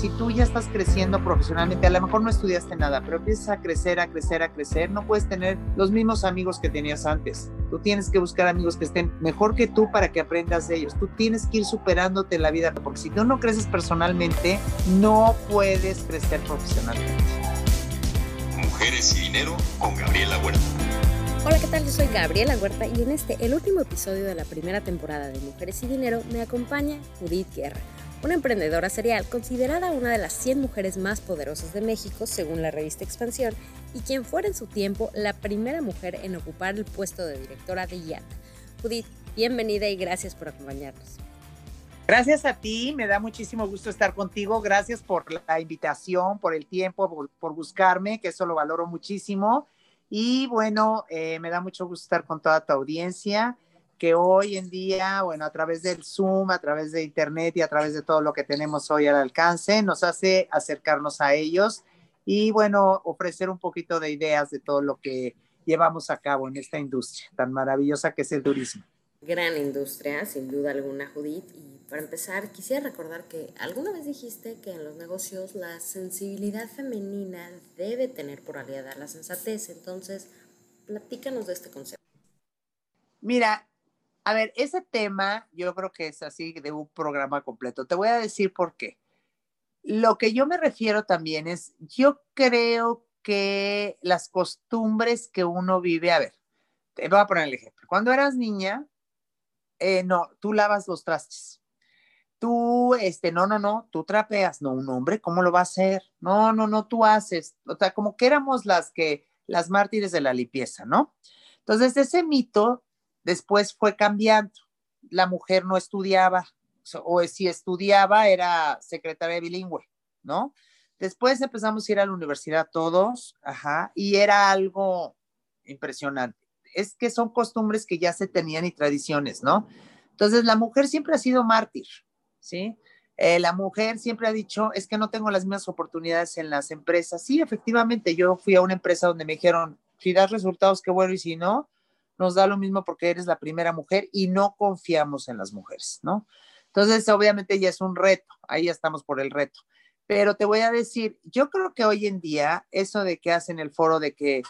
si tú ya estás creciendo profesionalmente, a lo mejor no estudiaste nada, pero empiezas a crecer, a crecer, a crecer, no puedes tener los mismos amigos que tenías antes. Tú tienes que buscar amigos que estén mejor que tú para que aprendas de ellos. Tú tienes que ir superándote en la vida, porque si tú no creces personalmente, no puedes crecer profesionalmente. Mujeres y dinero con Gabriela Huerta. Hola, ¿qué tal? Yo soy Gabriela Huerta y en este, el último episodio de la primera temporada de Mujeres y Dinero, me acompaña Judith Guerra una emprendedora serial considerada una de las 100 mujeres más poderosas de México según la revista Expansión y quien fuera en su tiempo la primera mujer en ocupar el puesto de directora de IAT. Judith, bienvenida y gracias por acompañarnos. Gracias a ti, me da muchísimo gusto estar contigo. Gracias por la invitación, por el tiempo, por, buscarme, que eso lo valoro muchísimo. Y bueno, eh, me da mucho gusto estar con toda tu audiencia que hoy en día, bueno, a través del Zoom, a través de Internet y a través de todo lo que tenemos hoy al alcance, nos hace acercarnos a ellos y, bueno, ofrecer un poquito de ideas de todo lo que llevamos a cabo en esta industria tan maravillosa que es el turismo. Gran industria, sin duda alguna, Judith. Y para empezar, quisiera recordar que alguna vez dijiste que en los negocios la sensibilidad femenina debe tener por aliada la sensatez. Entonces, platícanos de este concepto. Mira, a ver, ese tema yo creo que es así de un programa completo. Te voy a decir por qué. Lo que yo me refiero también es, yo creo que las costumbres que uno vive, a ver, te voy a poner el ejemplo. Cuando eras niña, eh, no, tú lavas los trastes. Tú, este, no, no, no, tú trapeas. No, un hombre, ¿cómo lo va a hacer? No, no, no, tú haces. O sea, como que éramos las que, las mártires de la limpieza, ¿no? Entonces, ese mito Después fue cambiando. La mujer no estudiaba, o si estudiaba era secretaria bilingüe, ¿no? Después empezamos a ir a la universidad todos, ajá, y era algo impresionante. Es que son costumbres que ya se tenían y tradiciones, ¿no? Entonces, la mujer siempre ha sido mártir, ¿sí? Eh, la mujer siempre ha dicho, es que no tengo las mismas oportunidades en las empresas. Sí, efectivamente, yo fui a una empresa donde me dijeron, si das resultados, qué bueno, y si no, nos da lo mismo porque eres la primera mujer y no confiamos en las mujeres, ¿no? Entonces, obviamente ya es un reto, ahí ya estamos por el reto. Pero te voy a decir, yo creo que hoy en día, eso de que hacen el foro de que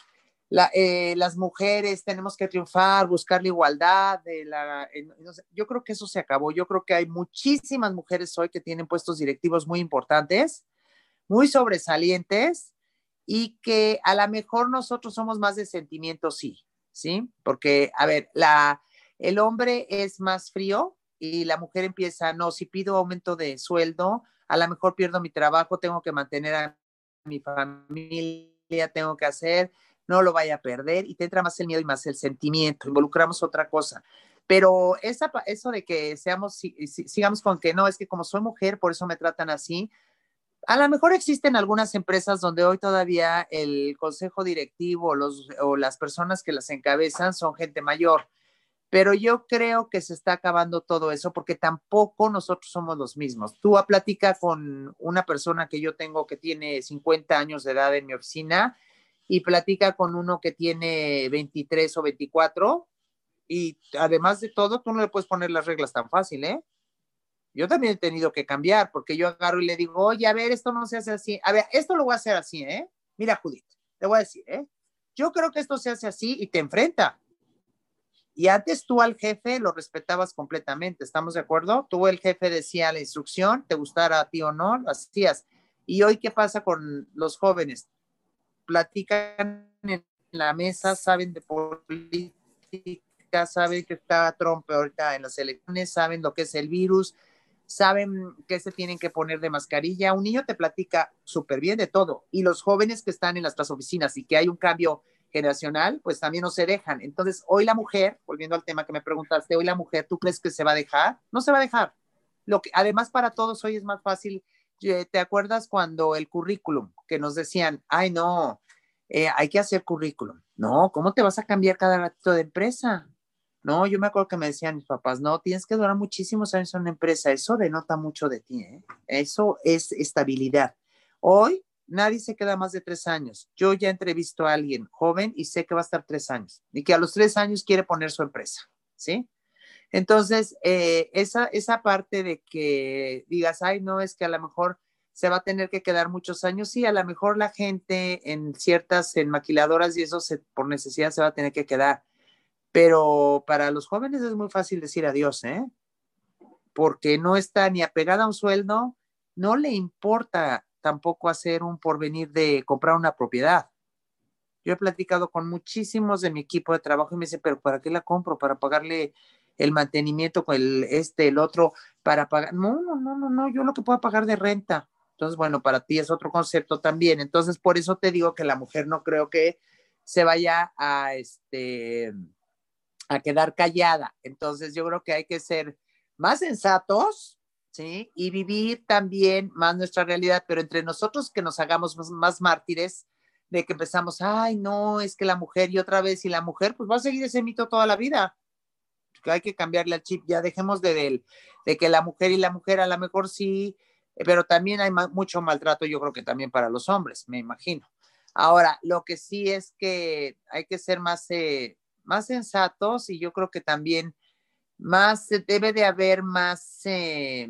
eh, las mujeres tenemos que triunfar, buscar la igualdad, de la, yo creo que eso se acabó. Yo creo que hay muchísimas mujeres hoy que tienen puestos directivos muy importantes, muy sobresalientes y que a lo mejor nosotros somos más de sentimientos, sí, ¿sí? Porque, a ver, la, el hombre es más frío y la mujer empieza, no, si pido aumento de sueldo, a lo mejor pierdo mi trabajo, tengo que mantener a mi familia, tengo que hacer, no lo vaya a perder y te entra más el miedo y más el sentimiento, involucramos otra cosa. Pero esa, eso de que seamos, sigamos con que no, es que como soy mujer, por eso me tratan así, a lo mejor existen algunas empresas donde hoy todavía el consejo directivo o las personas que las encabezan son gente mayor, pero yo creo que se está acabando todo eso porque tampoco nosotros somos los mismos. Tú a platica con una persona que yo tengo que tiene 50 años de edad en mi oficina y platica con uno que tiene 23 o 24 y además de todo, tú no le puedes poner las reglas tan fácil, ¿eh? Yo también he tenido que cambiar porque yo agarro y le digo, oye, a ver, esto no se hace así. A ver, esto lo voy a hacer así, ¿eh? Mira, Judith, te voy a decir, ¿eh? Yo creo que esto se hace así y te enfrenta. Y antes tú al jefe lo respetabas completamente, ¿estamos de acuerdo? Tú el jefe decía la instrucción, te gustara a ti o no, lo hacías. Y hoy, ¿qué pasa con los jóvenes? Platican en la mesa, saben de política, saben que está Trump ahorita en las elecciones, saben lo que es el virus, saben que se tienen que poner de mascarilla. Un niño te platica súper bien de todo. Y los jóvenes que están en las oficinas y que hay un cambio generacional, pues también no se dejan. Entonces, hoy la mujer, volviendo al tema que me preguntaste, hoy la mujer, ¿tú crees que se va a dejar? No se va a dejar. Lo que además para todos hoy es más fácil. ¿Te acuerdas cuando el currículum que nos decían, ay no, eh, hay que hacer currículum? No, ¿cómo te vas a cambiar cada ratito de empresa? No, yo me acuerdo que me decían mis papás, no, tienes que durar muchísimos años en una empresa, eso denota mucho de ti, ¿eh? eso es estabilidad. Hoy nadie se queda más de tres años. Yo ya entrevisto a alguien joven y sé que va a estar tres años y que a los tres años quiere poner su empresa, ¿sí? Entonces, eh, esa, esa parte de que digas, ay, no, es que a lo mejor se va a tener que quedar muchos años. Sí, a lo mejor la gente en ciertas en maquiladoras y eso se, por necesidad se va a tener que quedar. Pero para los jóvenes es muy fácil decir adiós, ¿eh? Porque no está ni apegada a un sueldo, no le importa tampoco hacer un porvenir de comprar una propiedad. Yo he platicado con muchísimos de mi equipo de trabajo y me dicen, pero ¿para qué la compro? Para pagarle el mantenimiento con el este, el otro, para pagar. No, no, no, no, no, yo lo que puedo pagar de renta. Entonces, bueno, para ti es otro concepto también. Entonces, por eso te digo que la mujer no creo que se vaya a, este, a quedar callada. Entonces, yo creo que hay que ser más sensatos, ¿sí? Y vivir también más nuestra realidad, pero entre nosotros que nos hagamos más, mártires de que empezamos, ay, no, es que la mujer y otra vez, y la mujer, pues va a seguir ese mito toda la vida. Que hay que cambiarle al chip, ya dejemos de, de, que la mujer y la mujer a lo mejor sí, pero también hay mucho maltrato, yo creo que también para los hombres, me imagino. Ahora, lo que sí es que hay que ser más, eh, más sensatos y yo creo que también más debe de haber más eh,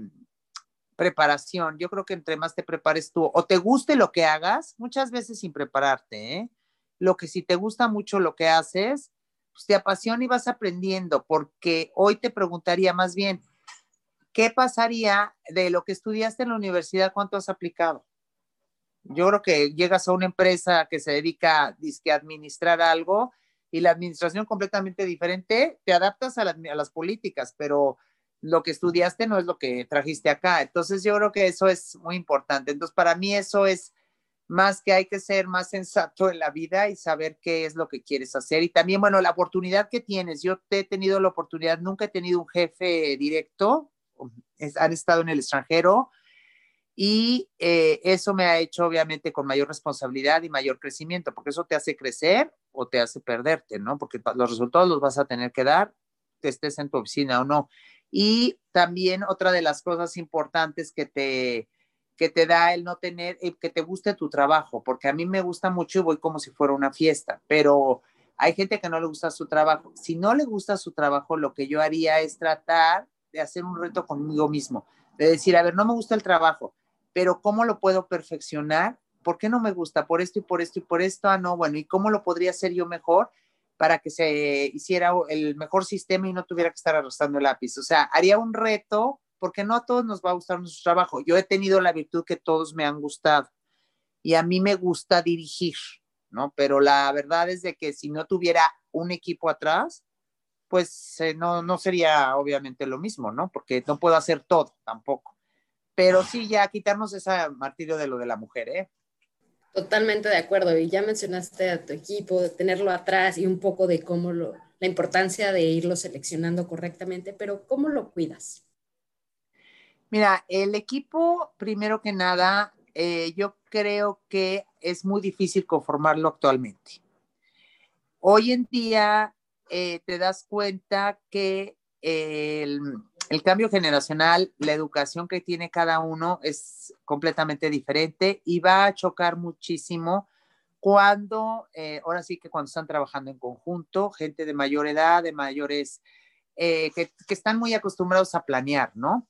preparación. Yo creo que entre más te prepares tú o te guste lo que hagas, muchas veces sin prepararte, ¿eh? lo que si te gusta mucho lo que haces, pues te apasiona y vas aprendiendo, porque hoy te preguntaría más bien, ¿qué pasaría de lo que estudiaste en la universidad? ¿Cuánto has aplicado? Yo creo que llegas a una empresa que se dedica a administrar algo y la administración completamente diferente, te adaptas a, las políticas, pero lo que estudiaste no es lo que trajiste acá. Entonces yo creo que eso es muy importante. Entonces para mí eso es más que hay que ser más sensato en la vida y saber qué es lo que quieres hacer. Y también, bueno, la oportunidad que tienes. Yo te he tenido la oportunidad, nunca he tenido un jefe directo, han estado en el extranjero y eh, eso me ha hecho obviamente con mayor responsabilidad y mayor crecimiento, porque eso te hace crecer o te hace perderte, ¿no? Porque los resultados los vas a tener que dar, te estés en tu oficina o no. Y también otra de las cosas importantes que te, que te da el no tener, eh, que te guste tu trabajo, porque a mí me gusta mucho y voy como si fuera una fiesta, pero hay gente que no le gusta su trabajo. Si no le gusta su trabajo, lo que yo haría es tratar de hacer un reto conmigo mismo, de decir, a ver, no me gusta el trabajo, pero ¿cómo lo puedo perfeccionar ¿por qué no me gusta? Por esto y por esto y por esto, ah, no, bueno, ¿y cómo lo podría hacer yo mejor para que se hiciera el mejor sistema y no tuviera que estar arrastrando el lápiz? O sea, haría un reto, porque no a todos nos va a gustar nuestro trabajo. Yo he tenido la virtud que todos me han gustado y a mí me gusta dirigir, ¿no? Pero la verdad es de que si no tuviera un equipo atrás, pues eh, no, no sería obviamente lo mismo, ¿no? Porque no puedo hacer todo tampoco. Pero sí, ya quitarnos ese martirio de lo de la mujer, ¿eh? Totalmente de acuerdo. Y ya mencionaste a tu equipo, de tenerlo atrás y un poco de cómo lo, la importancia de irlo seleccionando correctamente, pero ¿cómo lo cuidas? Mira, el equipo, primero que nada, eh, yo creo que es muy difícil conformarlo actualmente. Hoy en día eh, te das cuenta que el, el cambio generacional, la educación que tiene cada uno es completamente diferente y va a chocar muchísimo cuando, eh, ahora sí que cuando están trabajando en conjunto, gente de mayor edad, de mayores, eh, que, que, están muy acostumbrados a planear, ¿no?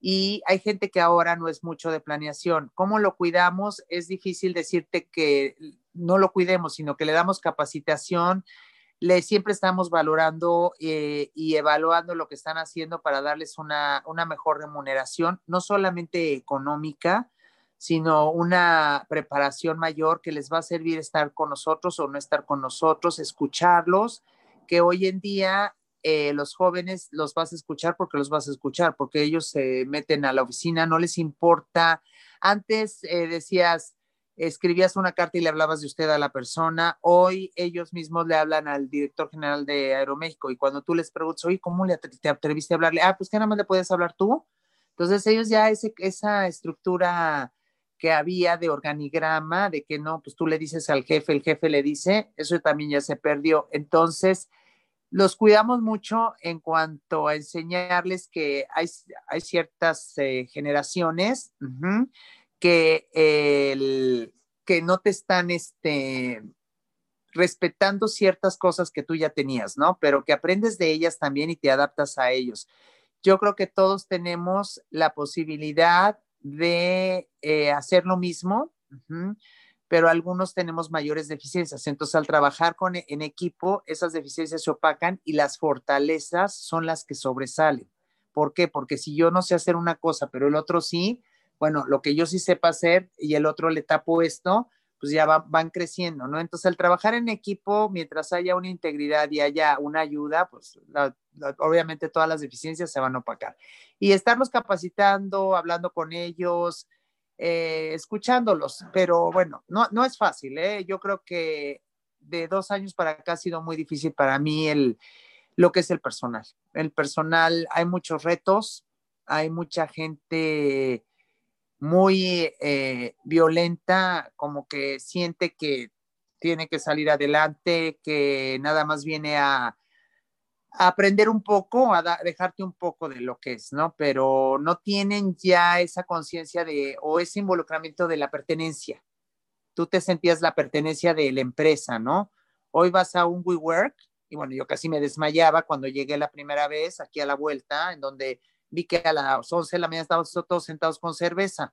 Y hay gente que ahora no es mucho de planeación. ¿Cómo lo cuidamos? Es difícil decirte que no lo cuidemos, sino que le damos capacitación, le siempre estamos valorando eh, y evaluando lo que están haciendo para darles una, una mejor remuneración, no solamente económica, sino una preparación mayor que les va a servir estar con nosotros o no estar con nosotros, escucharlos, que hoy en día eh, los jóvenes los vas a escuchar porque los vas a escuchar, porque ellos se meten a la oficina, no les importa. Antes eh, decías, escribías una carta y le hablabas de usted a la persona. Hoy ellos mismos le hablan al director general de Aeroméxico y cuando tú les preguntas, oye, ¿cómo le te atreviste a hablarle? Ah, pues que nada más le puedes hablar tú. Entonces ellos ya ese, esa estructura que había de organigrama, de que no, pues tú le dices al jefe, el jefe le dice, eso también ya se perdió. Entonces, los cuidamos mucho en cuanto a enseñarles que hay, hay ciertas eh, generaciones que, que no te están este, respetando ciertas cosas que tú ya tenías, ¿no? Pero que aprendes de ellas también y te adaptas a ellos. Yo creo que todos tenemos la posibilidad de eh, hacer lo mismo, pero algunos tenemos mayores deficiencias. Entonces, al trabajar con, en equipo, esas deficiencias se opacan y las fortalezas son las que sobresalen. ¿Por qué? Porque si yo no sé hacer una cosa, pero el otro sí, bueno, lo que yo sí sepa hacer y el otro le tapo esto, pues ya van creciendo, ¿no? Entonces, al trabajar en equipo, mientras haya una integridad y haya una ayuda, pues obviamente todas las deficiencias se van a opacar. Y estarlos capacitando, hablando con ellos, eh, escuchándolos, pero bueno, no, no es fácil, ¿eh? Yo creo que de dos años para acá ha sido muy difícil para mí el, lo que es el personal. El personal, hay muchos retos, hay mucha gente muy eh, violenta, como que siente que tiene que salir adelante, que nada más viene a, aprender un poco, a dejarte un poco de lo que es, ¿no? Pero no tienen ya esa conciencia de o ese involucramiento de la pertenencia. Tú te sentías la pertenencia de la empresa, ¿no? Hoy vas a un WeWork y bueno, yo casi me desmayaba cuando llegué la primera vez aquí a la vuelta, en donde vi que a las 11 de la mañana estábamos todos sentados con cerveza.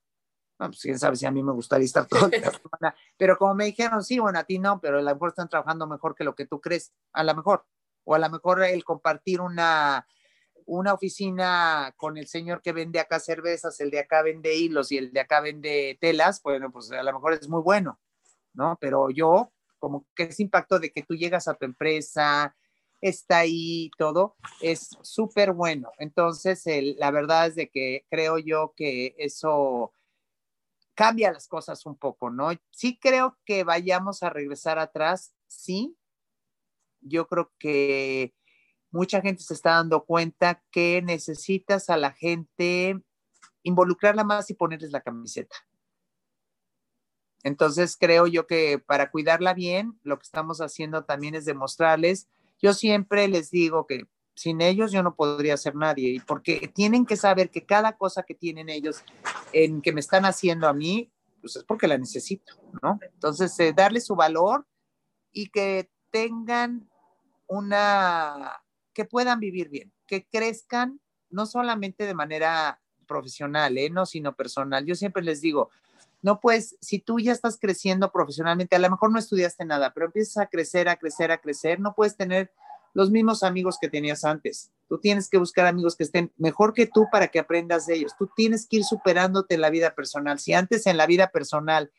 Bueno, pues quién sabe si a mí me gustaría estar toda la semana. Pero como me dijeron, sí, bueno, a ti no, pero a lo mejor están trabajando mejor que lo que tú crees, a lo mejor. O a lo mejor el compartir una, una oficina con el señor que vende acá cervezas, el de acá vende hilos y el de acá vende telas, bueno, pues a lo mejor es muy bueno, ¿no? Pero yo, como que ese impacto de que tú llegas a tu empresa, está ahí todo, es súper bueno. Entonces, la verdad es de que creo yo que eso cambia las cosas un poco, ¿no? Sí creo que vayamos a regresar atrás, sí. Yo creo que mucha gente se está dando cuenta que necesitas a la gente involucrarla más y ponerles la camiseta. Entonces creo yo que para cuidarla bien, lo que estamos haciendo también es demostrarles yo siempre les digo que sin ellos yo no podría ser nadie, porque tienen que saber que cada cosa que tienen ellos en que me están haciendo a mí, pues es porque la necesito, ¿no? Entonces, eh, darle su valor y que tengan una, que puedan vivir bien, que crezcan no solamente de manera profesional, ¿eh? no, sino personal. Yo siempre les digo, no pues, si tú ya estás creciendo profesionalmente, a lo mejor no estudiaste nada, pero empiezas a crecer, a crecer, a crecer, no puedes tener los mismos amigos que tenías antes. Tú tienes que buscar amigos que estén mejor que tú para que aprendas de ellos. Tú tienes que ir superándote en la vida personal. Si antes en la vida personal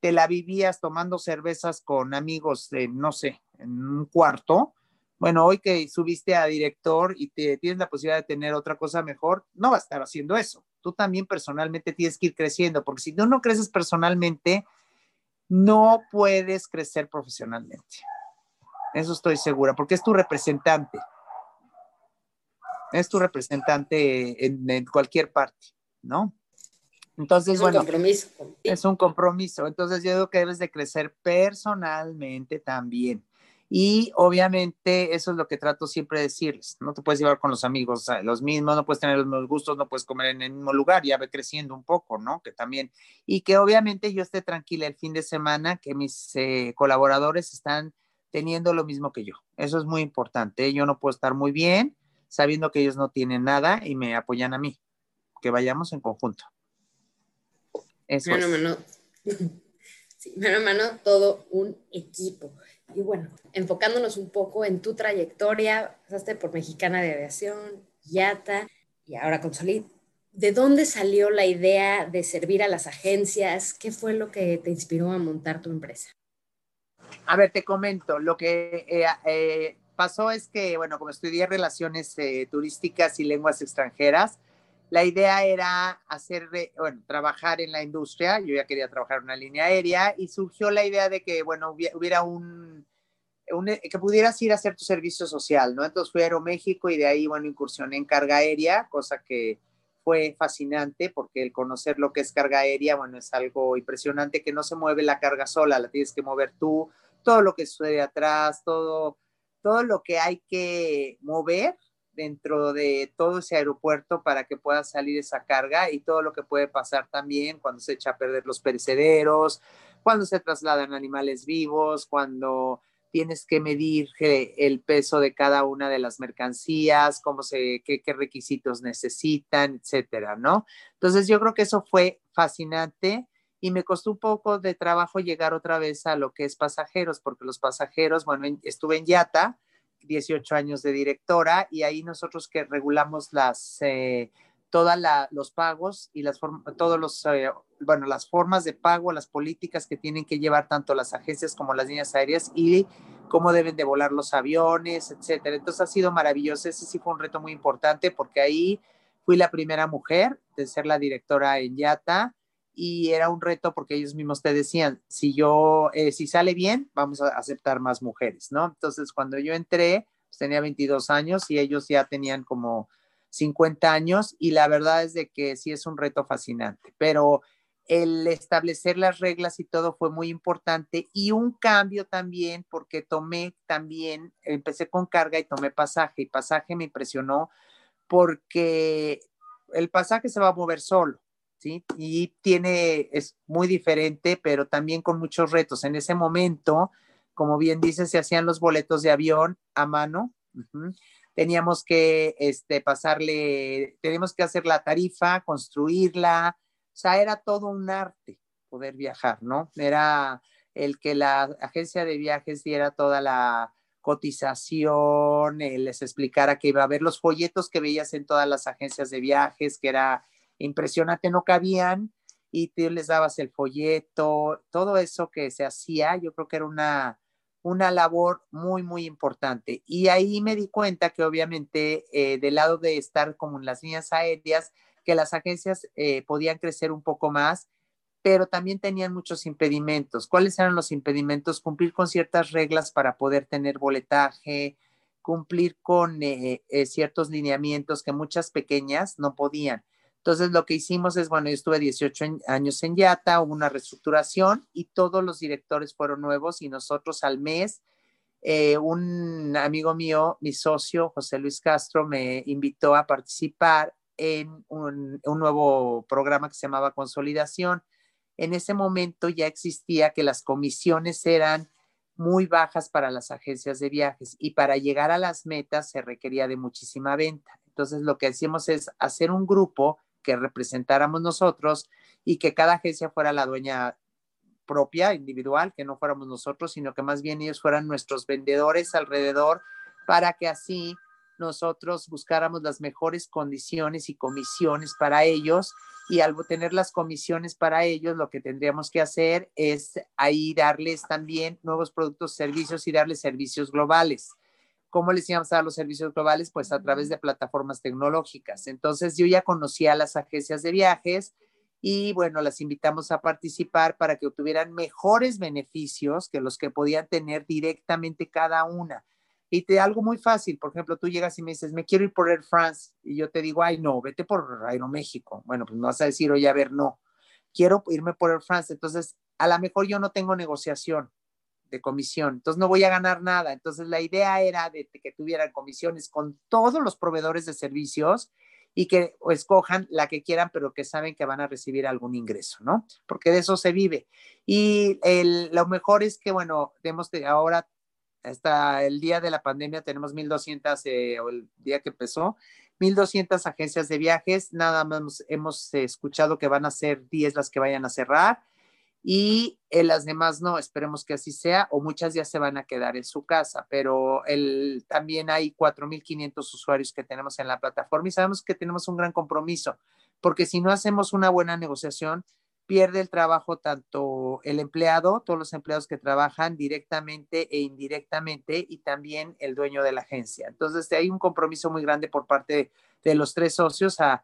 te la vivías tomando cervezas con amigos, de, no sé, en un cuarto, bueno, hoy que subiste a director y te tienes la posibilidad de tener otra cosa mejor, no va a estar haciendo eso. Tú también personalmente tienes que ir creciendo, porque si tú no creces personalmente, no puedes crecer profesionalmente. Eso estoy segura, porque es tu representante. Es tu representante en, cualquier parte, ¿no? Entonces, es un compromiso. Es un compromiso. Entonces, yo digo que debes de crecer personalmente también. Y obviamente eso es lo que trato siempre de decirles. No te puedes llevar con los amigos los mismos, no puedes tener los mismos gustos, no puedes comer en el mismo lugar, ya ve creciendo un poco, ¿no? Que también, y que obviamente yo esté tranquila el fin de semana, que mis eh, colaboradores están teniendo lo mismo que yo. Eso es muy importante. Yo no puedo estar muy bien sabiendo que ellos no tienen nada y me apoyan a mí. Que vayamos en conjunto. Eso mano, mano. Sí, mano mano, todo un equipo. Y bueno, enfocándonos un poco en tu trayectoria, pasaste por Mexicana de Aviación, YATA y ahora con Solid. ¿De dónde salió la idea de servir a las agencias? ¿Qué fue lo que te inspiró a montar tu empresa? A ver, te comento, lo que eh, eh, pasó es que, bueno, como estudié relaciones eh, turísticas y lenguas extranjeras, la idea era hacer, bueno, trabajar en la industria, yo ya quería trabajar en una línea aérea y surgió la idea de que, bueno, hubiera un, que pudieras ir a hacer tu servicio social, ¿no? Entonces fui a Aeroméxico y de ahí, bueno, incursioné en carga aérea, cosa que fue fascinante porque el conocer lo que es carga aérea, bueno, es algo impresionante que no se mueve la carga sola, la tienes que mover tú, todo lo que sucede atrás, todo, todo lo que hay que mover dentro de todo ese aeropuerto para que pueda salir esa carga y todo lo que puede pasar también cuando se echa a perder los perecederos, cuando se trasladan animales vivos, cuando tienes que medir eh, el peso de cada una de las mercancías, cómo se, qué, qué, requisitos necesitan, etcétera, ¿no? Entonces yo creo que eso fue fascinante y me costó un poco de trabajo llegar otra vez a lo que es pasajeros, porque los pasajeros, bueno, estuve en Yata, 18 años de directora, y ahí nosotros que regulamos las, eh, todos los pagos y las todos los, eh, bueno, las formas de pago, las políticas que tienen que llevar tanto las agencias como las líneas aéreas y cómo deben de volar los aviones, etcétera. Entonces ha sido maravilloso, ese sí fue un reto muy importante porque ahí fui la primera mujer de ser la directora en Yata y era un reto porque ellos mismos te decían, si yo, eh, si sale bien, vamos a aceptar más mujeres, ¿no? Entonces, cuando yo entré, pues, tenía 22 años y ellos ya tenían como 50 años y la verdad es de que sí es un reto fascinante, pero el establecer las reglas y todo fue muy importante y un cambio también porque tomé también, empecé con carga y tomé pasaje y pasaje me impresionó porque el pasaje se va a mover solo ¿sí? Y tiene, es muy diferente, pero también con muchos retos. En ese momento, como bien dice, se hacían los boletos de avión a mano. Teníamos que este, pasarle, teníamos que hacer la tarifa, construirla. O sea, era todo un arte poder viajar, ¿no? Era el que la agencia de viajes diera toda la cotización, les explicara que iba a haber los folletos que veías en todas las agencias de viajes, que era impresionante, no cabían y tú les dabas el folleto, todo eso que se hacía, yo creo que era una, una labor muy, muy importante. Y ahí me di cuenta que obviamente eh, del lado de estar como en las líneas aéreas, que las agencias eh, podían crecer un poco más, pero también tenían muchos impedimentos. ¿Cuáles eran los impedimentos? Cumplir con ciertas reglas para poder tener boletaje, cumplir con eh, ciertos lineamientos que muchas pequeñas no podían. Entonces, lo que hicimos es, bueno, yo estuve 18 años en Yata, hubo una reestructuración y todos los directores fueron nuevos y nosotros al mes, eh, un amigo mío, mi socio, José Luis Castro, me invitó a participar en un, un nuevo programa que se llamaba Consolidación. En ese momento ya existía que las comisiones eran muy bajas para las agencias de viajes y para llegar a las metas se requería de muchísima venta. Entonces, lo que hacíamos es hacer un grupo que representáramos nosotros y que cada agencia fuera la dueña propia, individual, que no fuéramos nosotros, sino que más bien ellos fueran nuestros vendedores alrededor para que así nosotros buscáramos las mejores condiciones y comisiones para ellos y al tener las comisiones para ellos, lo que tendríamos que hacer es ahí darles también nuevos productos, servicios y darles servicios globales. ¿Cómo les íbamos a dar los servicios globales? Pues a través de plataformas tecnológicas. Entonces yo ya conocía a las agencias de viajes y bueno, las invitamos a participar para que obtuvieran mejores beneficios que los que podían tener directamente cada una. Y te algo muy fácil, por ejemplo, tú llegas y me dices, me quiero ir por Air France y yo te digo, ay, no, vete por Aeroméxico. Bueno, pues me vas a decir, oye, a ver, no, quiero irme por Air France. Entonces, a lo mejor yo no tengo negociación, de comisión. Entonces no voy a ganar nada. Entonces la idea era de, que tuvieran comisiones con todos los proveedores de servicios y que escojan la que quieran, pero que saben que van a recibir algún ingreso, ¿no? Porque de eso se vive. Y lo mejor es que, bueno, tenemos ahora, hasta el día de la pandemia, tenemos 1.200, eh, o el día que empezó, 1.200 agencias de viajes, nada más hemos escuchado que van a ser 10 las que vayan a cerrar y en las demás no, esperemos que así sea, o muchas ya se van a quedar en su casa, pero el, también hay 4.500 usuarios que tenemos en la plataforma y sabemos que tenemos un gran compromiso, porque si no hacemos una buena negociación, pierde el trabajo tanto el empleado, todos los empleados que trabajan directamente e indirectamente, y también el dueño de la agencia. Entonces, hay un compromiso muy grande por parte de los tres socios a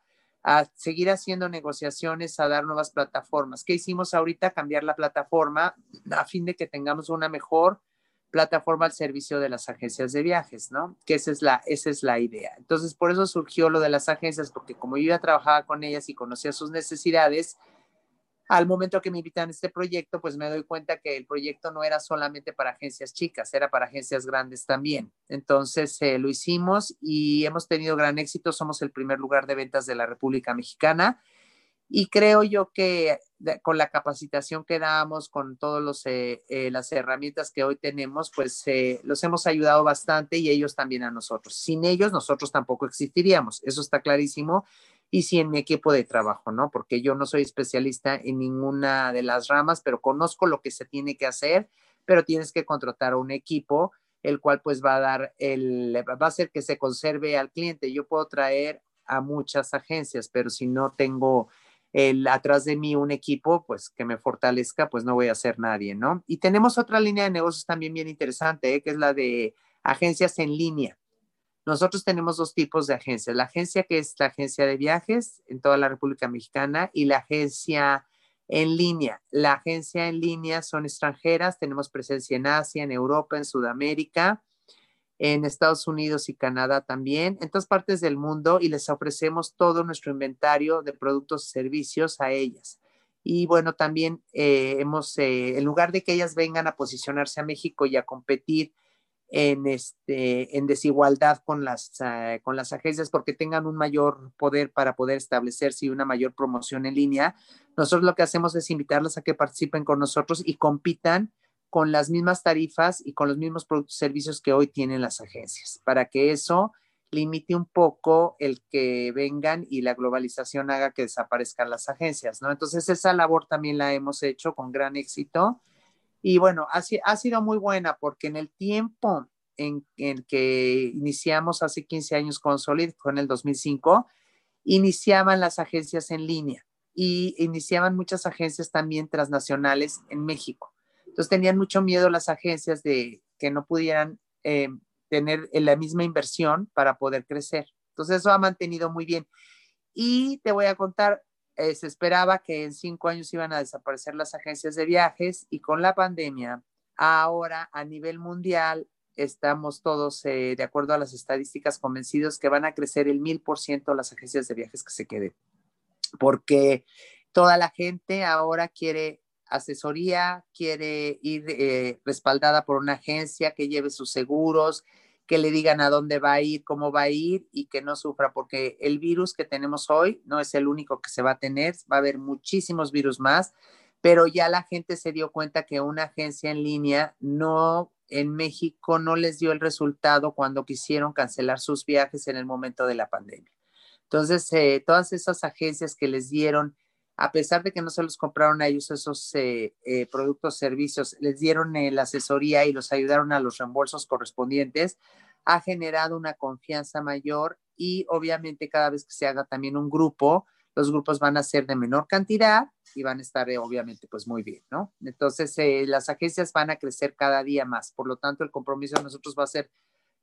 a seguir haciendo negociaciones, a dar nuevas plataformas. ¿Qué hicimos ahorita? Cambiar la plataforma a fin de que tengamos una mejor plataforma al servicio de las agencias de viajes, ¿no? Que esa es la, esa es la idea. Entonces, por eso surgió lo de las agencias, porque como yo ya trabajaba con ellas y conocía sus necesidades, al momento que me invitan a este proyecto, pues me doy cuenta que el proyecto no era solamente para agencias chicas, era para agencias grandes también. Entonces eh, lo hicimos y hemos tenido gran éxito. Somos el primer lugar de ventas de la República Mexicana Y creo yo que con la capacitación que damos, con todas eh, eh, las herramientas que hoy tenemos, pues eh, los hemos ayudado bastante y ellos también a nosotros. Sin ellos, nosotros tampoco existiríamos, eso está clarísimo. Y sin mi equipo de trabajo, ¿no? Porque yo no soy especialista en ninguna de las ramas, pero conozco lo que se tiene que hacer, pero tienes que contratar un equipo, el cual pues va a dar el, va a hacer que se conserve al cliente. Yo puedo traer a muchas agencias, pero si no tengo el, atrás de mí un equipo, pues que me fortalezca, pues no voy a ser nadie, ¿no? Y tenemos otra línea de negocios también bien interesante, ¿eh? que es la de agencias en línea. Nosotros tenemos dos tipos de agencias, la agencia que es la agencia de viajes en toda la República Mexicana y la agencia en línea. La agencia en línea son extranjeras, tenemos presencia en Asia, en Europa, en Sudamérica en Estados Unidos y Canadá también, en todas partes del mundo y les ofrecemos todo nuestro inventario de productos y servicios a ellas. Y bueno, también eh, hemos, eh, en lugar de que ellas vengan a posicionarse a México y a competir en, este, en desigualdad con las, ah, con las agencias porque tengan un mayor poder para poder establecerse y una mayor promoción en línea, nosotros lo que hacemos es invitarlas a que participen con nosotros y compitan con las mismas tarifas y con los mismos productos y servicios que hoy tienen las agencias, para que eso limite un poco el que vengan y la globalización haga que desaparezcan las agencias, ¿no? Entonces esa labor también la hemos hecho con gran éxito y bueno, ha, ha sido muy buena porque en el tiempo en, el que iniciamos hace 15 años con Solid, fue en el 2005, iniciaban las agencias en línea y iniciaban muchas agencias también transnacionales en México. Entonces tenían mucho miedo las agencias de que no pudieran eh, tener la misma inversión para poder crecer. Entonces eso ha mantenido muy bien. Y te voy a contar, eh, se esperaba que en cinco años iban a desaparecer las agencias de viajes y con la pandemia, ahora a nivel mundial estamos todos, eh, de acuerdo a las estadísticas, convencidos que van a crecer el mil por ciento las agencias de viajes que se queden, porque toda la gente ahora quiere asesoría, quiere ir eh, respaldada por una agencia que lleve sus seguros, que le digan a dónde va a ir, cómo va a ir y que no sufra, porque el virus que tenemos hoy no es el único que se va a tener, va a haber muchísimos virus más, pero ya la gente se dio cuenta que una agencia en línea no en México no les dio el resultado cuando quisieron cancelar sus viajes en el momento de la pandemia. Entonces, eh, todas esas agencias que les dieron a pesar de que no se los compraron a ellos esos eh, eh, productos, servicios, les dieron eh, la asesoría y los ayudaron a los reembolsos correspondientes, ha generado una confianza mayor y obviamente cada vez que se haga también un grupo, los grupos van a ser de menor cantidad y van a estar obviamente pues muy bien, ¿no? Entonces las agencias van a crecer cada día más, por lo tanto el compromiso de nosotros va a ser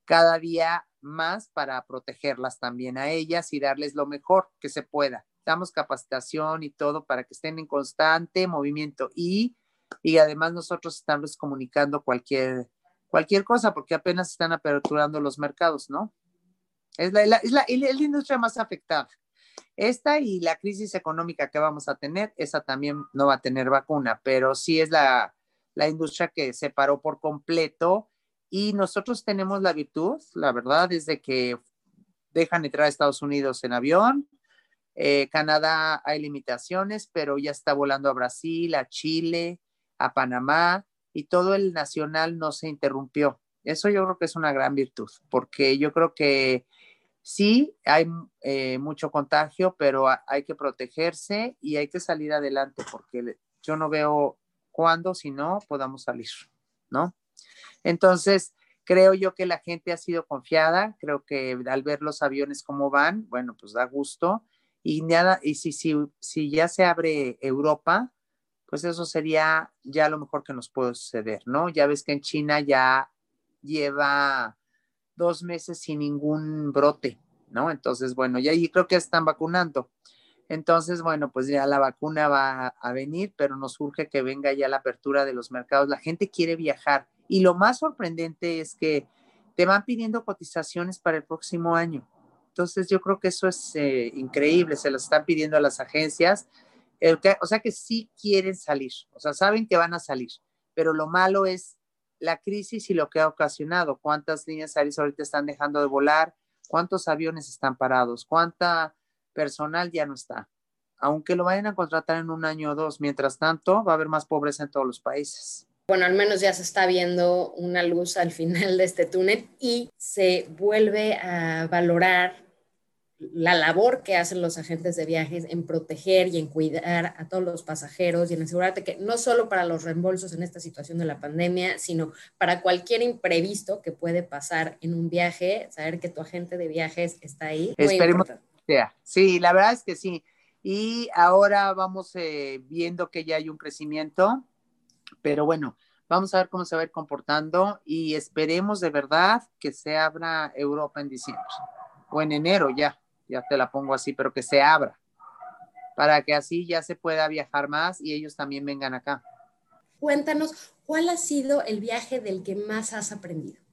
cada día más para protegerlas también a ellas y darles lo mejor que se pueda damos capacitación y todo para que estén en constante movimiento y, y además nosotros estamos comunicando cualquier, cualquier cosa porque apenas están aperturando los mercados, ¿no? Es la, es la, industria más afectada. Esta y la crisis económica que vamos a tener, esa también no va a tener vacuna, pero sí es la, la industria que se paró por completo y nosotros tenemos la virtud, la verdad, desde que dejan entrar a Estados Unidos en avión, eh, Canadá hay limitaciones, pero ya está volando a Brasil, a Chile, a Panamá y todo el nacional no se interrumpió. Eso yo creo que es una gran virtud, porque yo creo que sí hay eh, mucho contagio, pero hay que protegerse y hay que salir adelante, porque yo no veo cuándo, si no, podamos salir, ¿no? Entonces, creo yo que la gente ha sido confiada, creo que al ver los aviones cómo van, bueno, pues da gusto y nada, y si, si, si ya se abre Europa, pues eso sería ya lo mejor que nos puede suceder, ¿no? Ya ves que en China ya lleva dos meses sin ningún brote, ¿no? Entonces, bueno, ya ahí creo que están vacunando. Entonces, bueno, pues ya la vacuna va a venir, pero nos urge que venga ya la apertura de los mercados. La gente quiere viajar y lo más sorprendente es que te van pidiendo cotizaciones para el próximo año. Entonces yo creo que eso es eh, increíble, se lo están pidiendo a las agencias, o sea que sí quieren salir, o sea, saben que van a salir, pero lo malo es la crisis y lo que ha ocasionado, cuántas líneas aéreas ahorita están dejando de volar, cuántos aviones están parados, cuánta personal ya no está. aunque lo vayan a contratar en un año o dos. Mientras tanto, va a haber más pobreza en todos los países. Bueno, al menos ya se está viendo una luz al final de este túnel y se vuelve a valorar la labor que hacen los agentes de viajes en proteger y en cuidar a todos los pasajeros y en asegurarte que no solo para los reembolsos en esta situación de la pandemia, sino para cualquier imprevisto que puede pasar en un viaje, saber que tu agente de viajes está ahí. Esperemos que sea. Sí, la verdad es que sí. Y ahora vamos eh, viendo que ya hay un crecimiento, pero bueno, vamos a ver cómo se va a ir comportando y esperemos de verdad que se abra Europa en diciembre o en enero ya ya te la pongo así, pero que se abra, para que así ya se pueda viajar más y ellos también vengan acá. Cuéntanos, ¿cuál ha sido el viaje del que más has aprendido?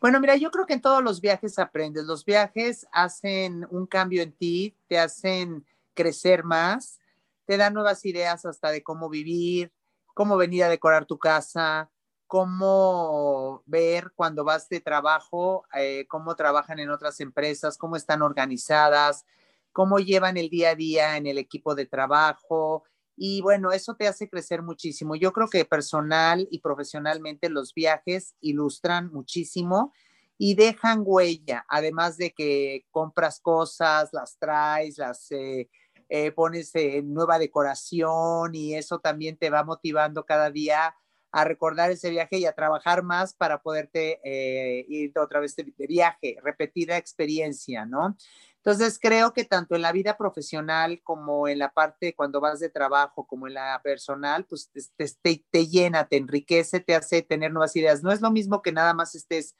Bueno, mira, yo creo que en todos los viajes aprendes. Los viajes hacen un cambio en ti, te hacen crecer más, te dan nuevas ideas hasta de cómo vivir, cómo venir a decorar tu casa, cómo ver cuando vas de trabajo, eh, cómo trabajan en otras empresas, cómo están organizadas, cómo llevan el día a día en el equipo de trabajo. Y bueno, eso te hace crecer muchísimo. Yo creo que personal y profesionalmente los viajes ilustran muchísimo y dejan huella, además de que compras cosas, las traes, las eh, eh, pones en nueva decoración y eso también te va motivando cada día a recordar ese viaje y a trabajar más para poderte eh, ir otra vez de, viaje, repetir la experiencia, ¿no? Entonces creo que tanto en la vida profesional como en la parte cuando vas de trabajo, como en la personal, pues te, te, llena, te enriquece, te hace tener nuevas ideas. No es lo mismo que nada más estés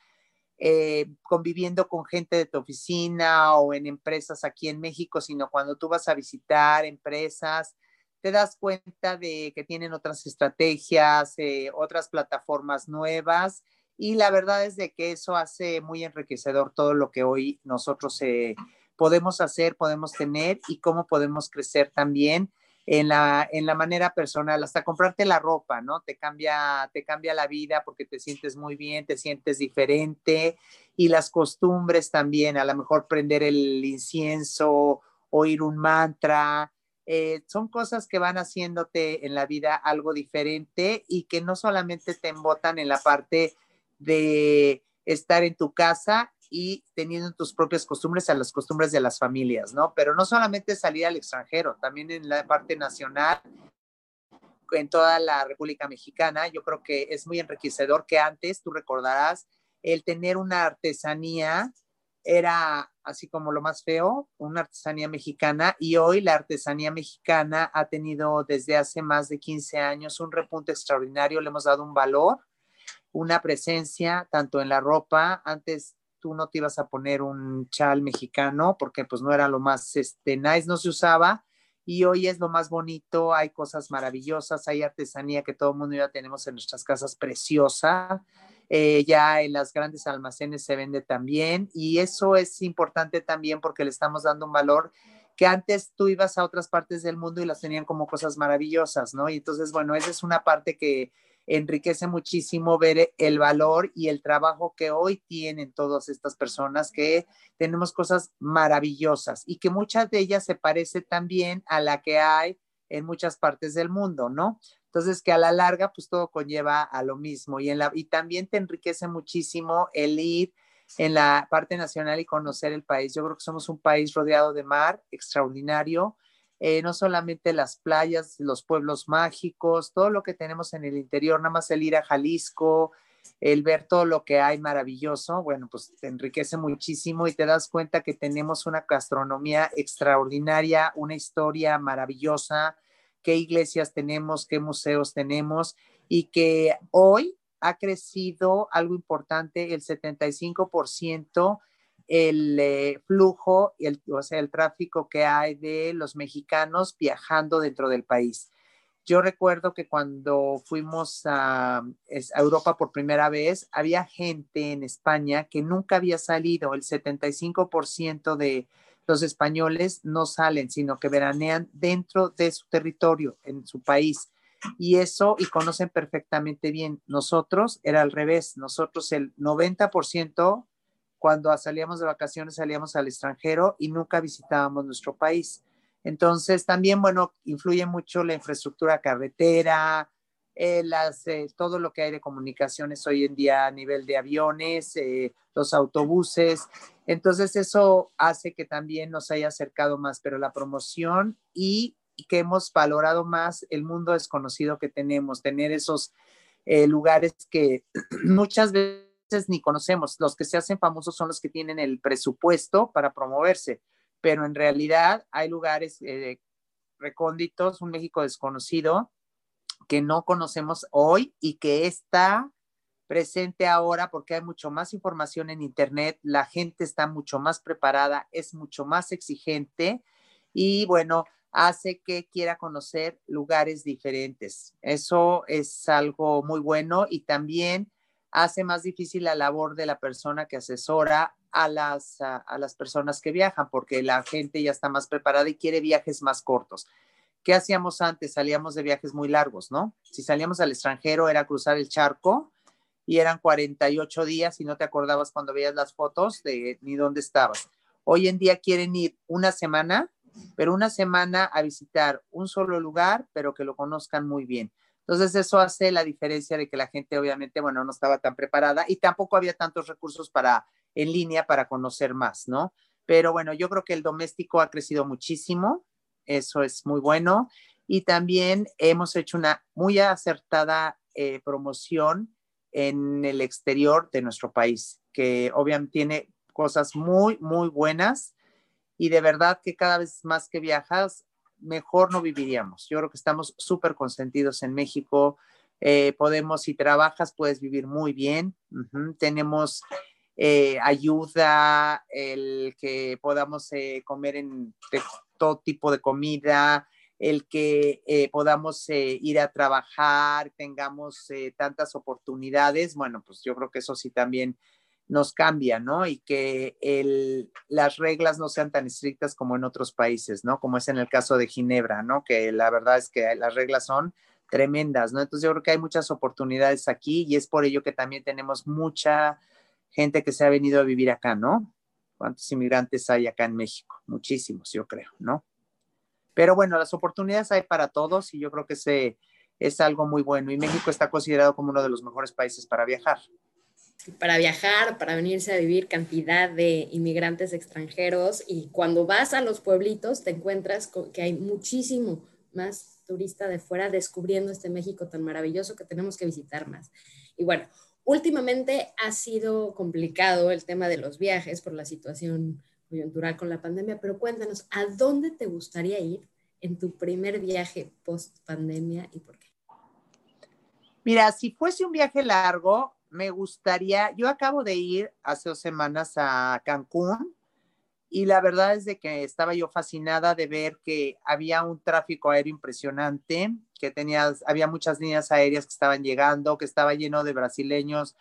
eh, conviviendo con gente de tu oficina o en empresas aquí en México, sino cuando tú vas a visitar empresas, te das cuenta de que tienen otras estrategias, eh, otras plataformas nuevas y la verdad es de que eso hace muy enriquecedor todo lo que hoy nosotros eh, podemos hacer, podemos tener y cómo podemos crecer también en la, en la manera personal, hasta comprarte la ropa, ¿no? Te cambia, te cambia la vida porque te sientes muy bien, te sientes diferente y las costumbres también, a lo mejor prender el incienso, oír un mantra, eh, son cosas que van haciéndote en la vida algo diferente y que no solamente te embotan en la parte de estar en tu casa y teniendo tus propias costumbres a las costumbres de las familias, ¿no? Pero no solamente salir al extranjero, también en la parte nacional, en toda la República Mexicana, yo creo que es muy enriquecedor que antes, tú recordarás, el tener una artesanía era así como lo más feo, una artesanía mexicana, y hoy la artesanía mexicana ha tenido desde hace más de 15 años un repunte extraordinario, le hemos dado un valor, una presencia, tanto en la ropa, antes tú no te ibas a poner un chal mexicano porque pues no era lo más este, nice, no se usaba, y hoy es lo más bonito, hay cosas maravillosas, hay artesanía que todo el mundo ya tenemos en nuestras casas preciosa, eh, ya en las grandes almacenes se vende también y eso es importante también porque le estamos dando un valor que antes tú ibas a otras partes del mundo y las tenían como cosas maravillosas, ¿no? Y entonces, bueno, esa es una parte que enriquece muchísimo ver el valor y el trabajo que hoy tienen todas estas personas, que tenemos cosas maravillosas y que muchas de ellas se parece también a la que hay en muchas partes del mundo, ¿no? Entonces, que a la larga, pues todo conlleva a lo mismo y, en la, y también te enriquece muchísimo el ir en la parte nacional y conocer el país. Yo creo que somos un país rodeado de mar extraordinario, eh, no solamente las playas, los pueblos mágicos, todo lo que tenemos en el interior, nada más el ir a Jalisco, el ver todo lo que hay maravilloso, bueno, pues te enriquece muchísimo y te das cuenta que tenemos una gastronomía extraordinaria, una historia maravillosa, qué iglesias tenemos, qué museos tenemos y que hoy ha crecido algo importante, el 75% el eh, flujo, el, o sea, el tráfico que hay de los mexicanos viajando dentro del país. Yo recuerdo que cuando fuimos a, a, Europa por primera vez, había gente en España que nunca había salido. El 75% de los españoles no salen, sino que veranean dentro de su territorio, en su país. Y eso, y conocen perfectamente bien. Nosotros era al revés. Nosotros el 90% cuando salíamos de vacaciones salíamos al extranjero y nunca visitábamos nuestro país. Entonces, también, bueno, influye mucho la infraestructura carretera, eh, las, eh, todo lo que hay de comunicaciones hoy en día a nivel de aviones, eh, los autobuses. Entonces, eso hace que también nos haya acercado más, pero la promoción y que hemos valorado más el mundo desconocido que tenemos, tener esos lugares que muchas veces ni conocemos. Los que se hacen famosos son los que tienen el presupuesto para promoverse, pero en realidad hay lugares recónditos, un México desconocido, que no conocemos hoy y que está presente ahora porque hay mucho más información en Internet, la gente está mucho más preparada, es mucho más exigente y bueno, hace que quiera conocer lugares diferentes. Eso es algo muy bueno y también hace más difícil la labor de la persona que asesora a las, a, a las personas que viajan porque la gente ya está más preparada y quiere viajes más cortos. ¿Qué hacíamos antes? Salíamos de viajes muy largos, ¿no? Si salíamos al extranjero era cruzar el charco y eran 48 días y no te acordabas cuando veías las fotos de ni dónde estabas. Hoy en día quieren ir una semana, pero una semana a visitar un solo lugar, pero que lo conozcan muy bien. Entonces eso hace la diferencia de que la gente obviamente, bueno, no estaba tan preparada y tampoco había tantos recursos para en línea para conocer más, ¿no? Pero bueno, yo creo que el doméstico ha crecido muchísimo eso es muy bueno. Y también hemos hecho una muy acertada eh, promoción en el exterior de nuestro país, que obviamente tiene cosas muy, muy buenas y de verdad que cada vez más que viajas, mejor no viviríamos. Yo creo que estamos súper consentidos en México. Eh, podemos, si trabajas, puedes vivir muy bien. Tenemos eh, ayuda, el que podamos comer en todo tipo de comida, el que eh, podamos eh, ir a trabajar, tengamos eh, tantas oportunidades, bueno, pues yo creo que eso sí también nos cambia, ¿no? Y que el, las reglas no sean tan estrictas como en otros países, ¿no? Como es en el caso de Ginebra, ¿no? Que la verdad es que las reglas son tremendas, ¿no? Entonces yo creo que hay muchas oportunidades aquí y es por ello que también tenemos mucha gente que se ha venido a vivir acá, ¿no? ¿Cuántos inmigrantes hay acá en México? Muchísimos, yo creo, ¿no? Pero bueno, las oportunidades hay para todos y yo creo que ese es algo muy bueno. Y México está considerado como uno de los mejores países para viajar. Para viajar, para venirse a vivir cantidad de inmigrantes extranjeros y cuando vas a los pueblitos te encuentras que hay muchísimo más turista de fuera descubriendo este México tan maravilloso que tenemos que visitar más. Y bueno, Últimamente ha sido complicado el tema de los viajes por la situación coyuntural con la pandemia, pero cuéntanos, ¿a dónde te gustaría ir en tu primer viaje post pandemia y por qué? Mira, si fuese un viaje largo, me gustaría, yo acabo de ir hace dos semanas a Cancún y la verdad es de que estaba yo fascinada de ver que había un tráfico aéreo impresionante, que tenía, había muchas líneas aéreas que estaban llegando, que estaba lleno de brasileños,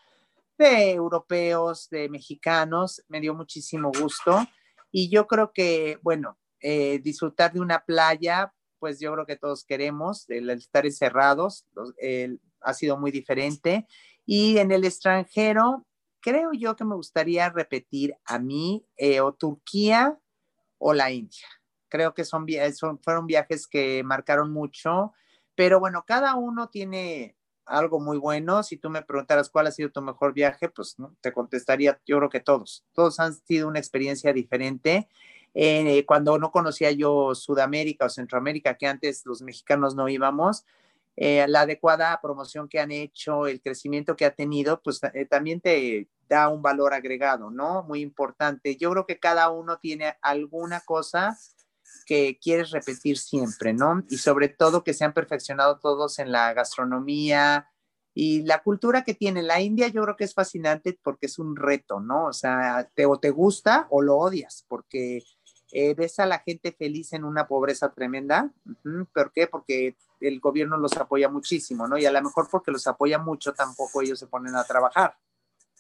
de europeos, de mexicanos, me dio muchísimo gusto. Y yo creo que, bueno, eh, disfrutar de una playa, pues yo creo que todos queremos, el estar encerrados, ha sido muy diferente. Y en el extranjero, creo yo que me gustaría repetir a mí eh, o Turquía o la India. Creo que son, son, fueron viajes que marcaron mucho, pero bueno, cada uno tiene algo muy bueno. Si tú me preguntaras cuál ha sido tu mejor viaje, pues ¿no? te contestaría, yo creo que todos. Todos han sido una experiencia diferente. Eh, cuando no conocía yo Sudamérica o Centroamérica, que antes los mexicanos no íbamos, eh, la adecuada promoción que han hecho, el crecimiento que ha tenido, pues eh, también te da un valor agregado, ¿no? Muy importante. Yo creo que cada uno tiene alguna cosa que quieres repetir siempre, ¿no? Y sobre todo que se han perfeccionado todos en la gastronomía y la cultura que tiene la India, yo creo que es fascinante porque es un reto, ¿no? O sea, te, o te gusta o lo odias, porque eh, ves a la gente feliz en una pobreza tremenda. ¿Por qué? Porque el gobierno los apoya muchísimo, ¿no? Y a lo mejor porque los apoya mucho, tampoco ellos se ponen a trabajar,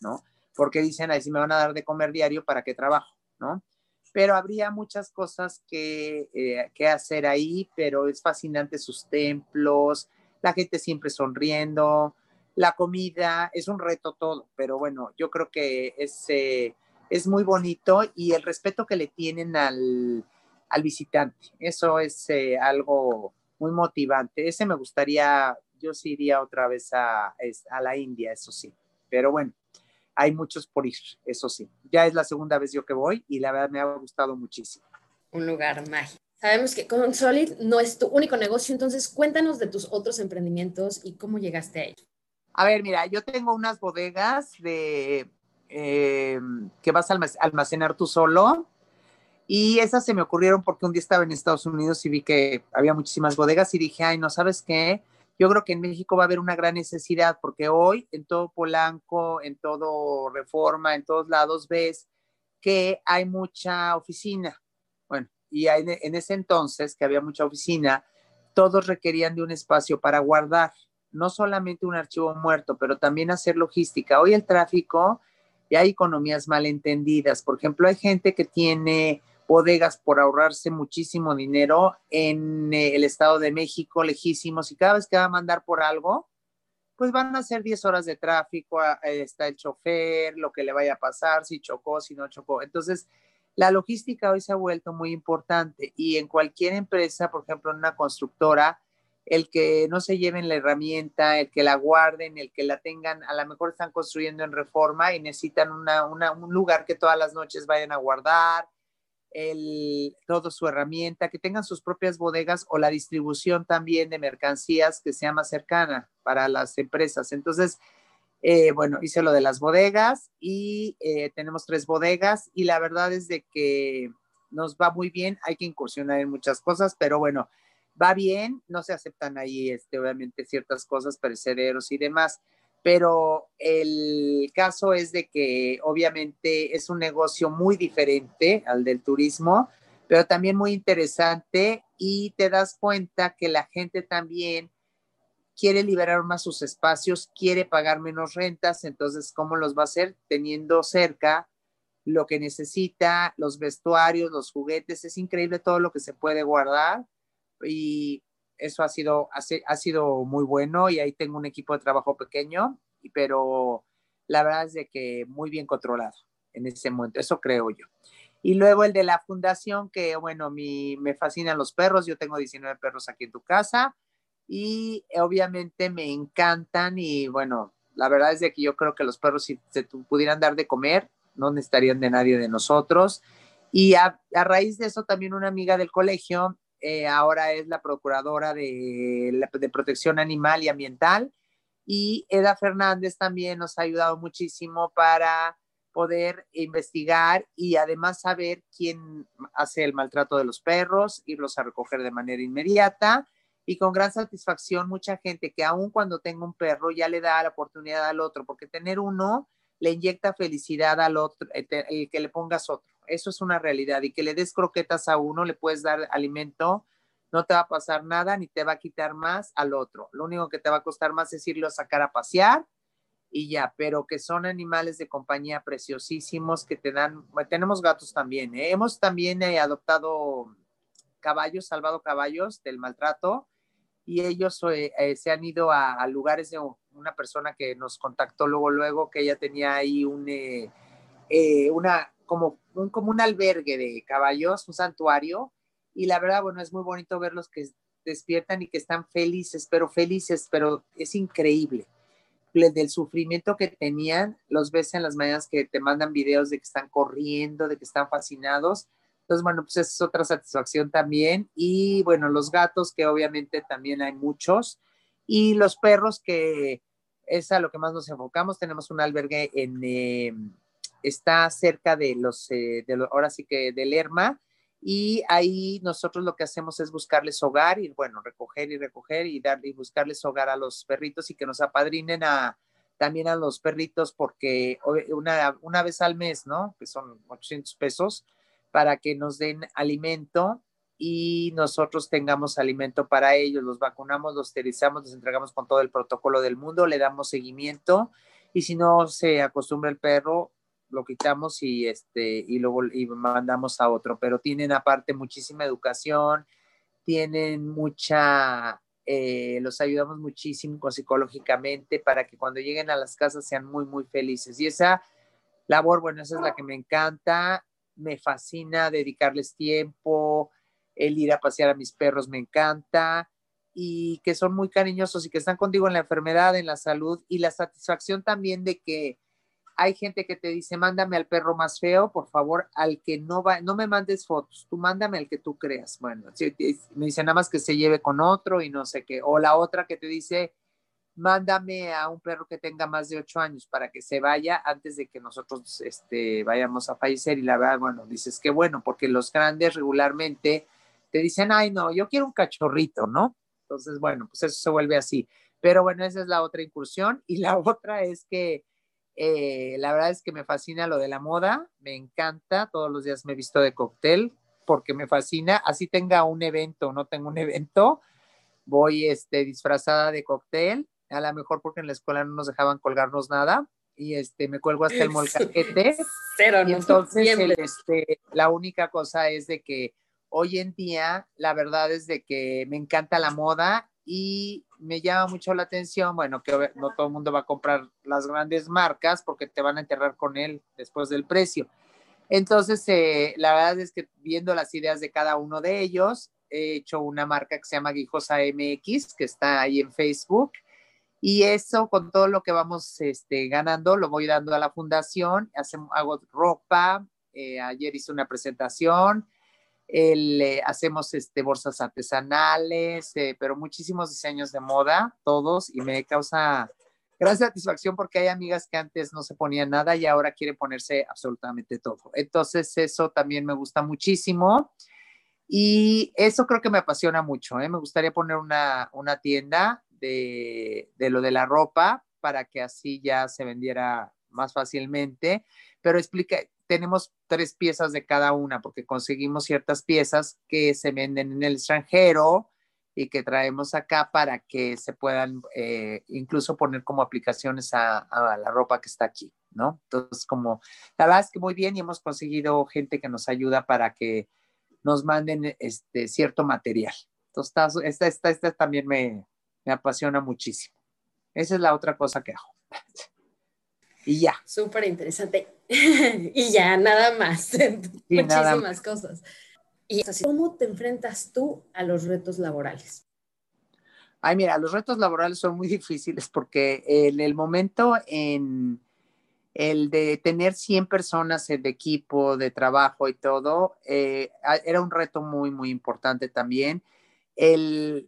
¿no? Porque dicen, ahí si me van a dar de comer diario, ¿para qué trabajo? ¿no? Pero habría muchas cosas que, eh, que hacer ahí, pero es fascinante sus templos, la gente siempre sonriendo, la comida, es un reto todo, pero bueno, yo creo que es, eh, es muy bonito y el respeto que le tienen al, al visitante. Eso es eh, algo muy motivante. Ese me gustaría, yo sí iría otra vez a, a la India, eso sí. Pero bueno, hay muchos por ir, eso sí. Ya es la segunda vez yo que voy y la verdad me ha gustado muchísimo. Un lugar mágico. Sabemos que con Solid no es tu único negocio, entonces cuéntanos de tus otros emprendimientos y cómo llegaste a ellos. A ver, mira, yo tengo unas bodegas de eh, que vas a almacenar tú solo y esas se me ocurrieron porque un día estaba en Estados Unidos y vi que había muchísimas bodegas y dije, ay, no sabes qué, yo creo que en México va a haber una gran necesidad porque hoy en todo Polanco, en todo Reforma, en todos lados ves que hay mucha oficina. Bueno, y en ese entonces que había mucha oficina, todos requerían de un espacio para guardar, no solamente un archivo muerto, pero también hacer logística. Hoy el tráfico y hay economías malentendidas. Por ejemplo, hay gente que tiene bodegas por ahorrarse muchísimo dinero en eh, el Estado de México, lejísimos, y cada vez que va a mandar por algo, pues van a ser 10 horas de tráfico, está el chofer, lo que le vaya a pasar, si chocó, si no chocó. Entonces, la logística hoy se ha vuelto muy importante y en cualquier empresa, por ejemplo, en una constructora, el que no se lleven la herramienta, el que la guarden, el que la tengan, a lo mejor están construyendo en reforma y necesitan un lugar que todas las noches vayan a guardar, el, todo su herramienta, que tengan sus propias bodegas o la distribución también de mercancías que sea más cercana para las empresas. Entonces, eh, bueno, hice lo de las bodegas y eh, tenemos tres bodegas y la verdad es de que nos va muy bien, hay que incursionar en muchas cosas, pero bueno, va bien, no se aceptan ahí, este, obviamente, ciertas cosas, perecederos y demás, pero el caso es de que obviamente es un negocio muy diferente al del turismo, pero también muy interesante y te das cuenta que la gente también quiere liberar más sus espacios, quiere pagar menos rentas, entonces, ¿cómo los va a hacer? Teniendo cerca lo que necesita, los vestuarios, los juguetes, es increíble todo lo que se puede guardar y eso ha sido, ha, sido muy bueno y ahí tengo un equipo de trabajo pequeño, pero la verdad es de que muy bien controlado en ese momento, eso creo yo. Y luego el de la fundación, que bueno, mi, me fascinan los perros, yo tengo 19 perros aquí en tu casa y obviamente me encantan y bueno, la verdad es de que yo creo que los perros si se pudieran dar de comer, no necesitarían de nadie de nosotros. Y a raíz de eso también una amiga del colegio eh, ahora es la procuradora de, protección animal y ambiental. Y Eda Fernández también nos ha ayudado muchísimo para poder investigar y además saber quién hace el maltrato de los perros, irlos a recoger de manera inmediata. Y con gran satisfacción, mucha gente que aun cuando tenga un perro ya le da la oportunidad al otro, porque tener uno le inyecta felicidad al otro, el que le pongas otro. Eso es una realidad. Y que le des croquetas a uno, le puedes dar alimento, no te va a pasar nada ni te va a quitar más al otro. Lo único que te va a costar más es irlo a sacar a pasear y ya, pero que son animales de compañía preciosísimos que te dan, tenemos gatos también, ¿eh? hemos también eh, adoptado caballos, salvado caballos del maltrato y ellos eh, se han ido a, lugares de una persona que nos contactó luego, luego que ella tenía ahí un, una, como un, como un albergue de caballos, un santuario, y la verdad, bueno, es muy bonito verlos que despiertan y que están felices, pero felices, pero es increíble. Del sufrimiento que tenían, los ves en las mañanas que te mandan videos de que están corriendo, de que están fascinados. Entonces, bueno, pues es otra satisfacción también. Y bueno, los gatos, que obviamente también hay muchos. Y los perros, que es a lo que más nos enfocamos. Tenemos un albergue en, eh, está cerca de los, eh, de ahora sí que de Lerma, y ahí nosotros lo que hacemos es buscarles hogar y bueno, recoger y recoger y dar y buscarles hogar a los perritos y que nos apadrinen a también a los perritos porque una, una vez al mes, ¿no? Que son 800 pesos para que nos den alimento y nosotros tengamos alimento para ellos, los vacunamos, los esterilizamos, los entregamos con todo el protocolo del mundo, le damos seguimiento y si no se acostumbra el perro, lo quitamos y, este, y luego y mandamos a otro, pero tienen aparte muchísima educación, tienen mucha, eh, los ayudamos muchísimo psicológicamente para que cuando lleguen a las casas sean muy, muy felices. Y esa labor, bueno, esa es la que me encanta, me fascina dedicarles tiempo, el ir a pasear a mis perros me encanta y que son muy cariñosos y que están contigo en la enfermedad, en la salud y la satisfacción también de que hay gente que te dice, mándame al perro más feo, por favor, al que no va, no me mandes fotos, tú mándame al que tú creas. Bueno, me dice nada más que se lleve con otro y no sé qué. O la otra que te dice, mándame a un perro que tenga más de ocho años para que se vaya antes de que nosotros este, vayamos a fallecer. Y la verdad, bueno, dices que bueno, porque los grandes regularmente te dicen, ay, no, yo quiero un cachorrito, ¿no? Entonces, bueno, pues eso se vuelve así. Pero bueno, esa es la otra incursión. Y la otra es que eh, la verdad es que me fascina lo de la moda, me encanta, todos los días me he visto de cóctel porque me fascina, así tenga un evento no tengo un evento, voy este, disfrazada de cóctel, a lo mejor porque en la escuela no nos dejaban colgarnos nada y este, me cuelgo hasta el molcajete. Cero, y entonces este, la única cosa es de que hoy en día la verdad es de que me encanta la moda y me llama mucho la atención, bueno, que no todo el mundo va a comprar las grandes marcas porque te van a enterrar con él después del precio. Entonces, eh, la verdad es que viendo las ideas de cada uno de ellos, he hecho una marca que se llama Guijosa MX, que está ahí en Facebook. Y eso, con todo lo que vamos este, ganando, lo voy dando a la fundación. Hacemos, hago ropa. Eh, ayer hice una presentación el, eh, hacemos este, bolsas artesanales, eh, pero muchísimos diseños de moda, todos, y me causa gran satisfacción porque hay amigas que antes no se ponían nada y ahora quieren ponerse absolutamente todo. Entonces, eso también me gusta muchísimo. Y eso creo que me apasiona mucho. ¿eh? Me gustaría poner una, una tienda de, de, lo de la ropa para que así ya se vendiera más fácilmente. Pero explica, tenemos tres piezas de cada una porque conseguimos ciertas piezas que se venden en el extranjero y que traemos acá para que se puedan eh, incluso poner como aplicaciones a, la ropa que está aquí, ¿no? Entonces, como la verdad es que muy bien y hemos conseguido gente que nos ayuda para que nos manden este cierto material. Entonces, esta, esta, esta también me, me apasiona muchísimo. Esa es la otra cosa que hago. y ya. Súper interesante. y ya, nada más. Muchísimas cosas. ¿Y cómo te enfrentas tú a los retos laborales? Ay, mira, los retos laborales son muy difíciles porque en el momento en el de tener 100 personas de equipo, de trabajo y todo, eh, era un reto muy, muy importante también. El,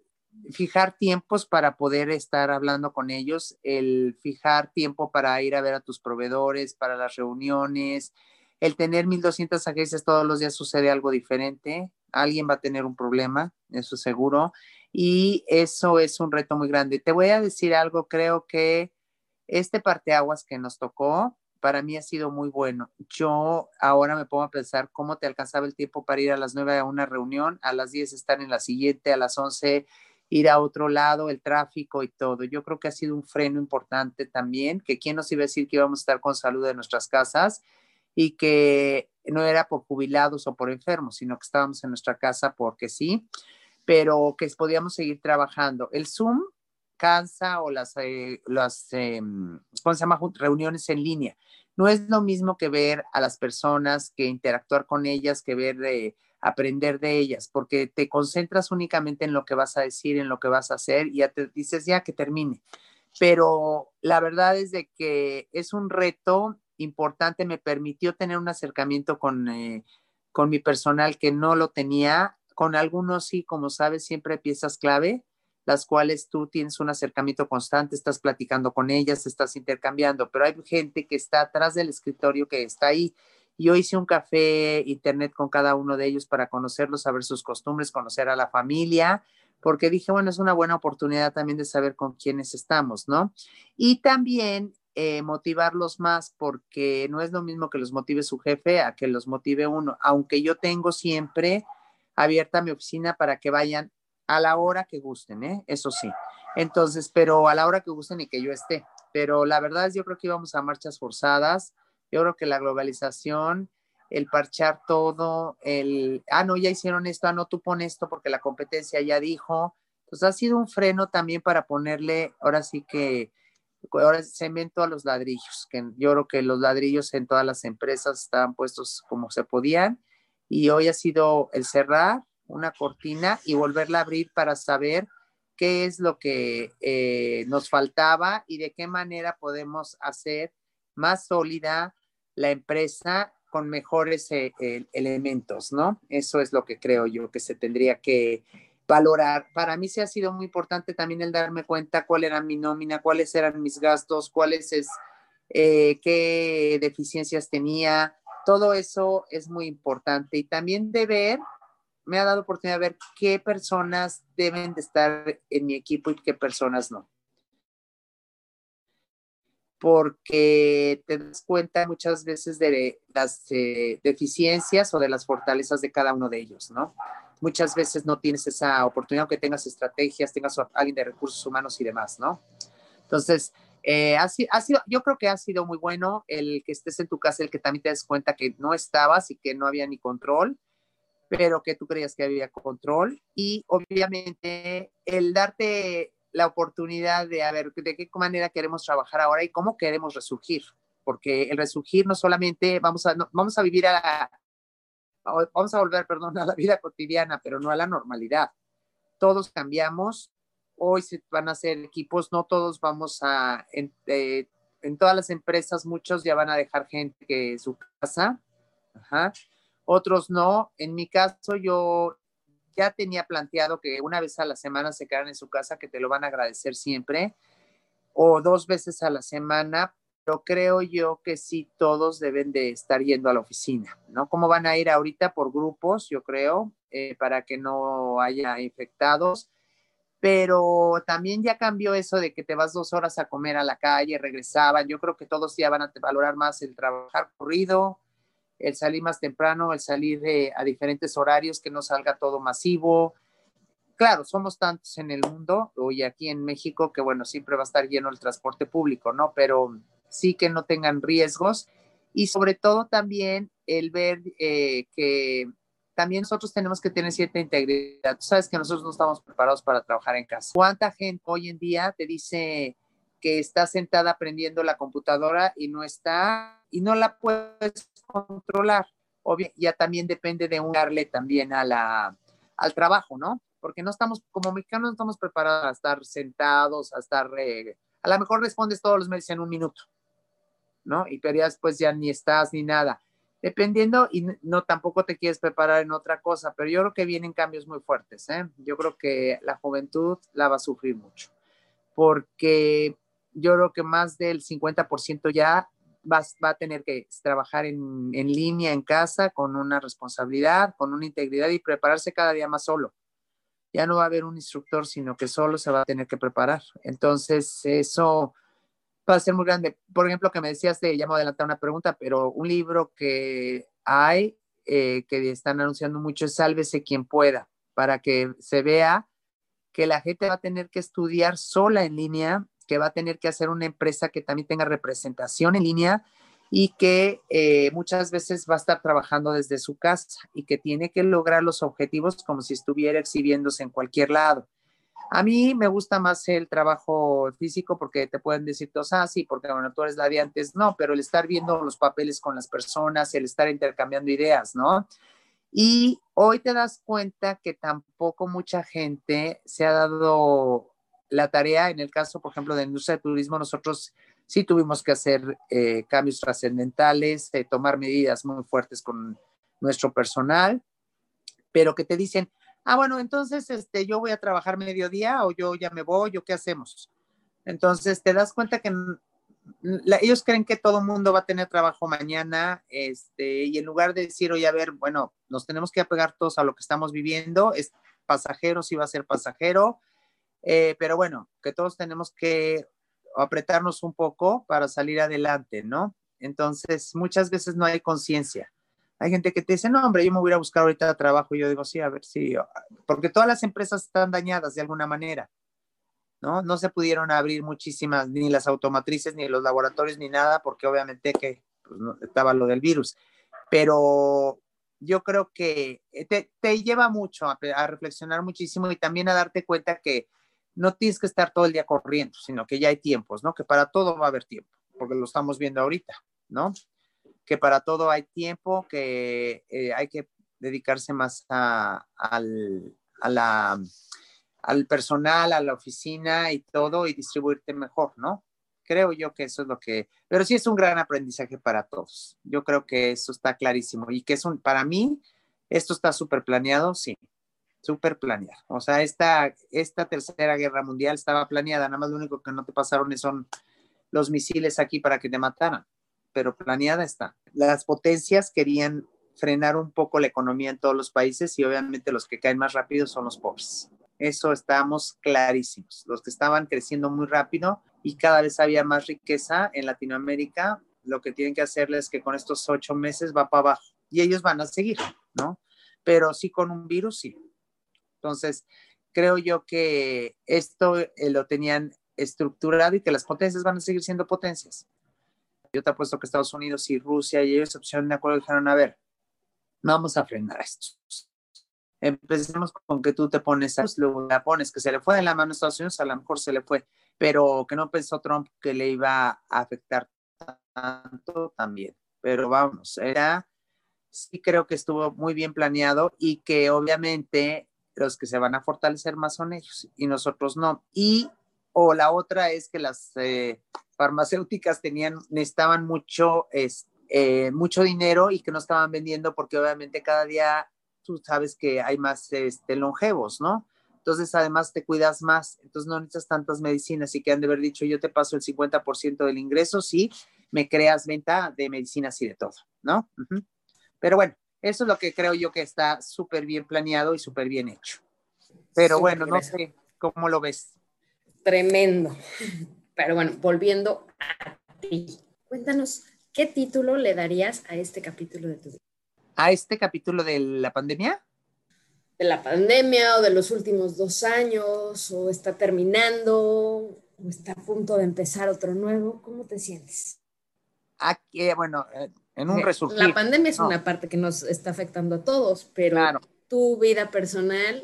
fijar tiempos para poder estar hablando con ellos, el fijar tiempo para ir a ver a tus proveedores, para las reuniones, el tener 1200 agencias todos los días sucede algo diferente, alguien va a tener un problema, eso seguro, y eso es un reto muy grande. Te voy a decir algo, creo que este parteaguas que nos tocó, para mí ha sido muy bueno. Yo ahora me pongo a pensar cómo te alcanzaba el tiempo para ir a las 9 a una reunión, a las 10 estar en la siguiente, a las 11 ir a otro lado, el tráfico y todo. Yo creo que ha sido un freno importante también, que quién nos iba a decir que íbamos a estar con salud en nuestras casas y que no era por jubilados o por enfermos, sino que estábamos en nuestra casa porque sí, pero que podíamos seguir trabajando. El Zoom cansa o las, eh, las em, ¿cómo se llama? Reuniones en línea. No es lo mismo que ver a las personas, que interactuar con ellas, que ver... Eh, aprender de ellas, porque te concentras únicamente en lo que vas a decir, en lo que vas a hacer y ya te dices ya que termine. Pero la verdad es de que es un reto importante, me permitió tener un acercamiento con, eh, con mi personal que no lo tenía, con algunos sí, como sabes, siempre piezas clave, las cuales tú tienes un acercamiento constante, estás platicando con ellas, estás intercambiando, pero hay gente que está atrás del escritorio que está ahí yo hice un café internet con cada uno de ellos para conocerlos, saber sus costumbres, conocer a la familia, porque dije, bueno, es una buena oportunidad también de saber con quiénes estamos, ¿no? Y también eh, motivarlos más, porque no es lo mismo que los motive su jefe a que los motive uno, aunque yo tengo siempre abierta mi oficina para que vayan a la hora que gusten, ¿eh? Eso sí. Entonces, pero a la hora que gusten y que yo esté. Pero la verdad es, yo creo que íbamos a marchas forzadas yo creo que la globalización, el parchar todo, el, ah, no, ya hicieron esto, ah, no, tú pon esto porque la competencia ya dijo. Pues ha sido un freno también para ponerle, ahora sí que, ahora cemento a los ladrillos, que yo creo que los ladrillos en todas las empresas estaban puestos como se podían y hoy ha sido el cerrar, una cortina y volverla a abrir para saber qué es lo que eh, nos faltaba y de qué manera podemos hacer más sólida la empresa con mejores eh, elementos, ¿no? Eso es lo que creo yo que se tendría que valorar. Para mí se ha sido muy importante también el darme cuenta cuál era mi nómina, cuáles eran mis gastos, cuáles es, eh, qué deficiencias tenía. Todo eso es muy importante. Y también de ver, me ha dado oportunidad de ver qué personas deben de estar en mi equipo y qué personas no porque te das cuenta muchas veces de las eh, deficiencias o de las fortalezas de cada uno de ellos, ¿no? Muchas veces no tienes esa oportunidad, aunque tengas estrategias, tengas alguien de recursos humanos y demás, ¿no? Entonces, eh, ha, yo creo que ha sido muy bueno el que estés en tu casa, el que también te des cuenta que no estabas y que no había ni control, pero que tú creías que había control. Y obviamente el darte la oportunidad de a ver de qué manera queremos trabajar ahora y cómo queremos resurgir, porque el resurgir no solamente vamos a, vamos a vivir a vamos a volver, perdón, a la vida cotidiana, pero no a la normalidad. Todos cambiamos, hoy se van a hacer equipos, no todos vamos a, en, eh, en todas las empresas, muchos ya van a dejar gente que su casa, Ajá. otros no. En mi caso, yo ya tenía planteado que una vez a la semana se quedaran en su casa, que te lo van a agradecer siempre, o dos veces a la semana, pero creo yo que sí todos deben de estar yendo a la oficina, ¿no? ¿Cómo van a ir ahorita por grupos, yo creo, eh, para que no haya infectados? Pero también ya cambió eso de que te vas dos horas a comer a la calle, regresaban. Yo creo que todos ya van a valorar más el trabajar corrido, el salir más temprano, el salir a diferentes horarios, que no salga todo masivo. Claro, somos tantos en el mundo, hoy aquí en México, que bueno, siempre va a estar lleno el transporte público, ¿no? Pero sí que no tengan riesgos y sobre todo también el ver eh, que también nosotros tenemos que tener cierta integridad. Tú sabes que nosotros no estamos preparados para trabajar en casa. ¿Cuánta gente hoy en día te dice que está sentada aprendiendo la computadora y no está y no la puedes controlar. Obvio, ya también depende de un darle también a la, al trabajo, ¿no? Porque no estamos, como mexicanos, no estamos preparados a estar sentados, a estar, eh, a lo mejor respondes todos los meses en un minuto, ¿no? Y pero ya después ya ni estás ni nada. Dependiendo, y no tampoco te quieres preparar en otra cosa, pero yo creo que vienen cambios muy fuertes, ¿eh? Yo creo que la juventud la va a sufrir mucho, porque yo creo que más del 50% ya va, a tener que trabajar en, en, línea, en casa, con una responsabilidad, con una integridad y prepararse cada día más solo. Ya no va a haber un instructor, sino que solo se va a tener que preparar. Entonces, eso va a ser muy grande. Por ejemplo, que me decías de, ya me adelantar una pregunta, pero un libro que hay, eh, que están anunciando mucho, es Sálvese quien pueda, para que se vea que la gente va a tener que estudiar sola en línea que va a tener que hacer una empresa que también tenga representación en línea y que eh, muchas veces va a estar trabajando desde su casa y que tiene que lograr los objetivos como si estuviera exhibiéndose en cualquier lado. A mí me gusta más el trabajo físico porque te pueden decir todos, ah, sí, porque bueno, tú eres la de antes, no, pero el estar viendo los papeles con las personas, el estar intercambiando ideas, ¿no? Y hoy te das cuenta que tampoco mucha gente se ha dado la tarea, en el caso, por ejemplo, de industria de turismo, nosotros sí tuvimos que hacer eh, cambios trascendentales, eh, tomar medidas muy fuertes con nuestro personal, pero que te dicen, ah, bueno, entonces este, yo voy a trabajar mediodía o yo ya me voy o qué hacemos. Entonces te das cuenta que ellos creen que todo el mundo va a tener trabajo mañana, este, y en lugar de decir, oye, a ver, bueno, nos tenemos que apegar todos a lo que estamos viviendo, es pasajero, sí va a ser pasajero, eh, pero bueno, que todos tenemos que apretarnos un poco para salir adelante, ¿no? Entonces, muchas veces no hay conciencia. Hay gente que te dice, no, hombre, yo me voy a buscar ahorita trabajo. Y yo digo, sí, a ver si, porque todas las empresas están dañadas de alguna manera, ¿no? No se pudieron abrir muchísimas, ni las automatrices, ni los laboratorios, ni nada, porque obviamente que pues, no, estaba lo del virus. Pero yo creo que te, te lleva mucho a, a reflexionar muchísimo y también a darte cuenta que no tienes que estar todo el día corriendo, sino que ya hay tiempos, ¿no? Que para todo va a haber tiempo, porque lo estamos viendo ahorita, ¿no? Que para todo hay tiempo, que eh, hay que dedicarse más a, al, al personal, a la oficina y todo y distribuirte mejor, ¿no? Creo yo que eso es lo que, pero sí es un gran aprendizaje para todos. Yo creo que eso está clarísimo y que es un, para mí, esto está súper planeado, sí, súper planeado. O sea, esta, esta tercera guerra mundial estaba planeada, nada más lo único que no te pasaron son los misiles aquí para que te mataran, pero planeada está. Las potencias querían frenar un poco la economía en todos los países y obviamente los que caen más rápido son los pobres. Eso estamos clarísimos. Los que estaban creciendo muy rápido y cada vez había más riqueza en Latinoamérica, lo que tienen que hacerles es que con estos ocho meses va para abajo y ellos van a seguir, ¿no? Pero sí con un virus, sí. Entonces, creo yo que esto eh, lo tenían estructurado y que las potencias van a seguir siendo potencias. Yo te apuesto que Estados Unidos y Rusia y ellos opción de acuerdo dijeron, a ver, vamos a frenar esto. Empecemos con que tú te pones, luego la pones, que se le fue de la mano a Estados Unidos, a lo mejor se le fue, pero que no pensó Trump que le iba a afectar tanto también. Pero vamos, era, sí creo que estuvo muy bien planeado y que obviamente los que se van a fortalecer más son ellos y nosotros no. Y o la otra es que las eh, farmacéuticas tenían, necesitaban mucho, eh, mucho dinero y que no estaban vendiendo porque obviamente cada día tú sabes que hay más este, longevos, ¿no? Entonces, además te cuidas más, entonces no necesitas tantas medicinas y que han de haber dicho, yo te paso el 50% del ingreso si me creas venta de medicinas y de todo, ¿no? Pero bueno, eso es lo que creo yo que está súper bien planeado y súper bien hecho. Pero bueno, no sé cómo lo ves. Tremendo. Pero bueno, volviendo a ti, cuéntanos, ¿qué título le darías a este capítulo de tu vida? a este capítulo de la pandemia? De la pandemia o de los últimos dos años, o está terminando, o está a punto de empezar otro nuevo. ¿Cómo te sientes? Aquí, eh, bueno, eh, en un resurgir. La pandemia es una parte que nos está afectando a todos, pero tu vida personal,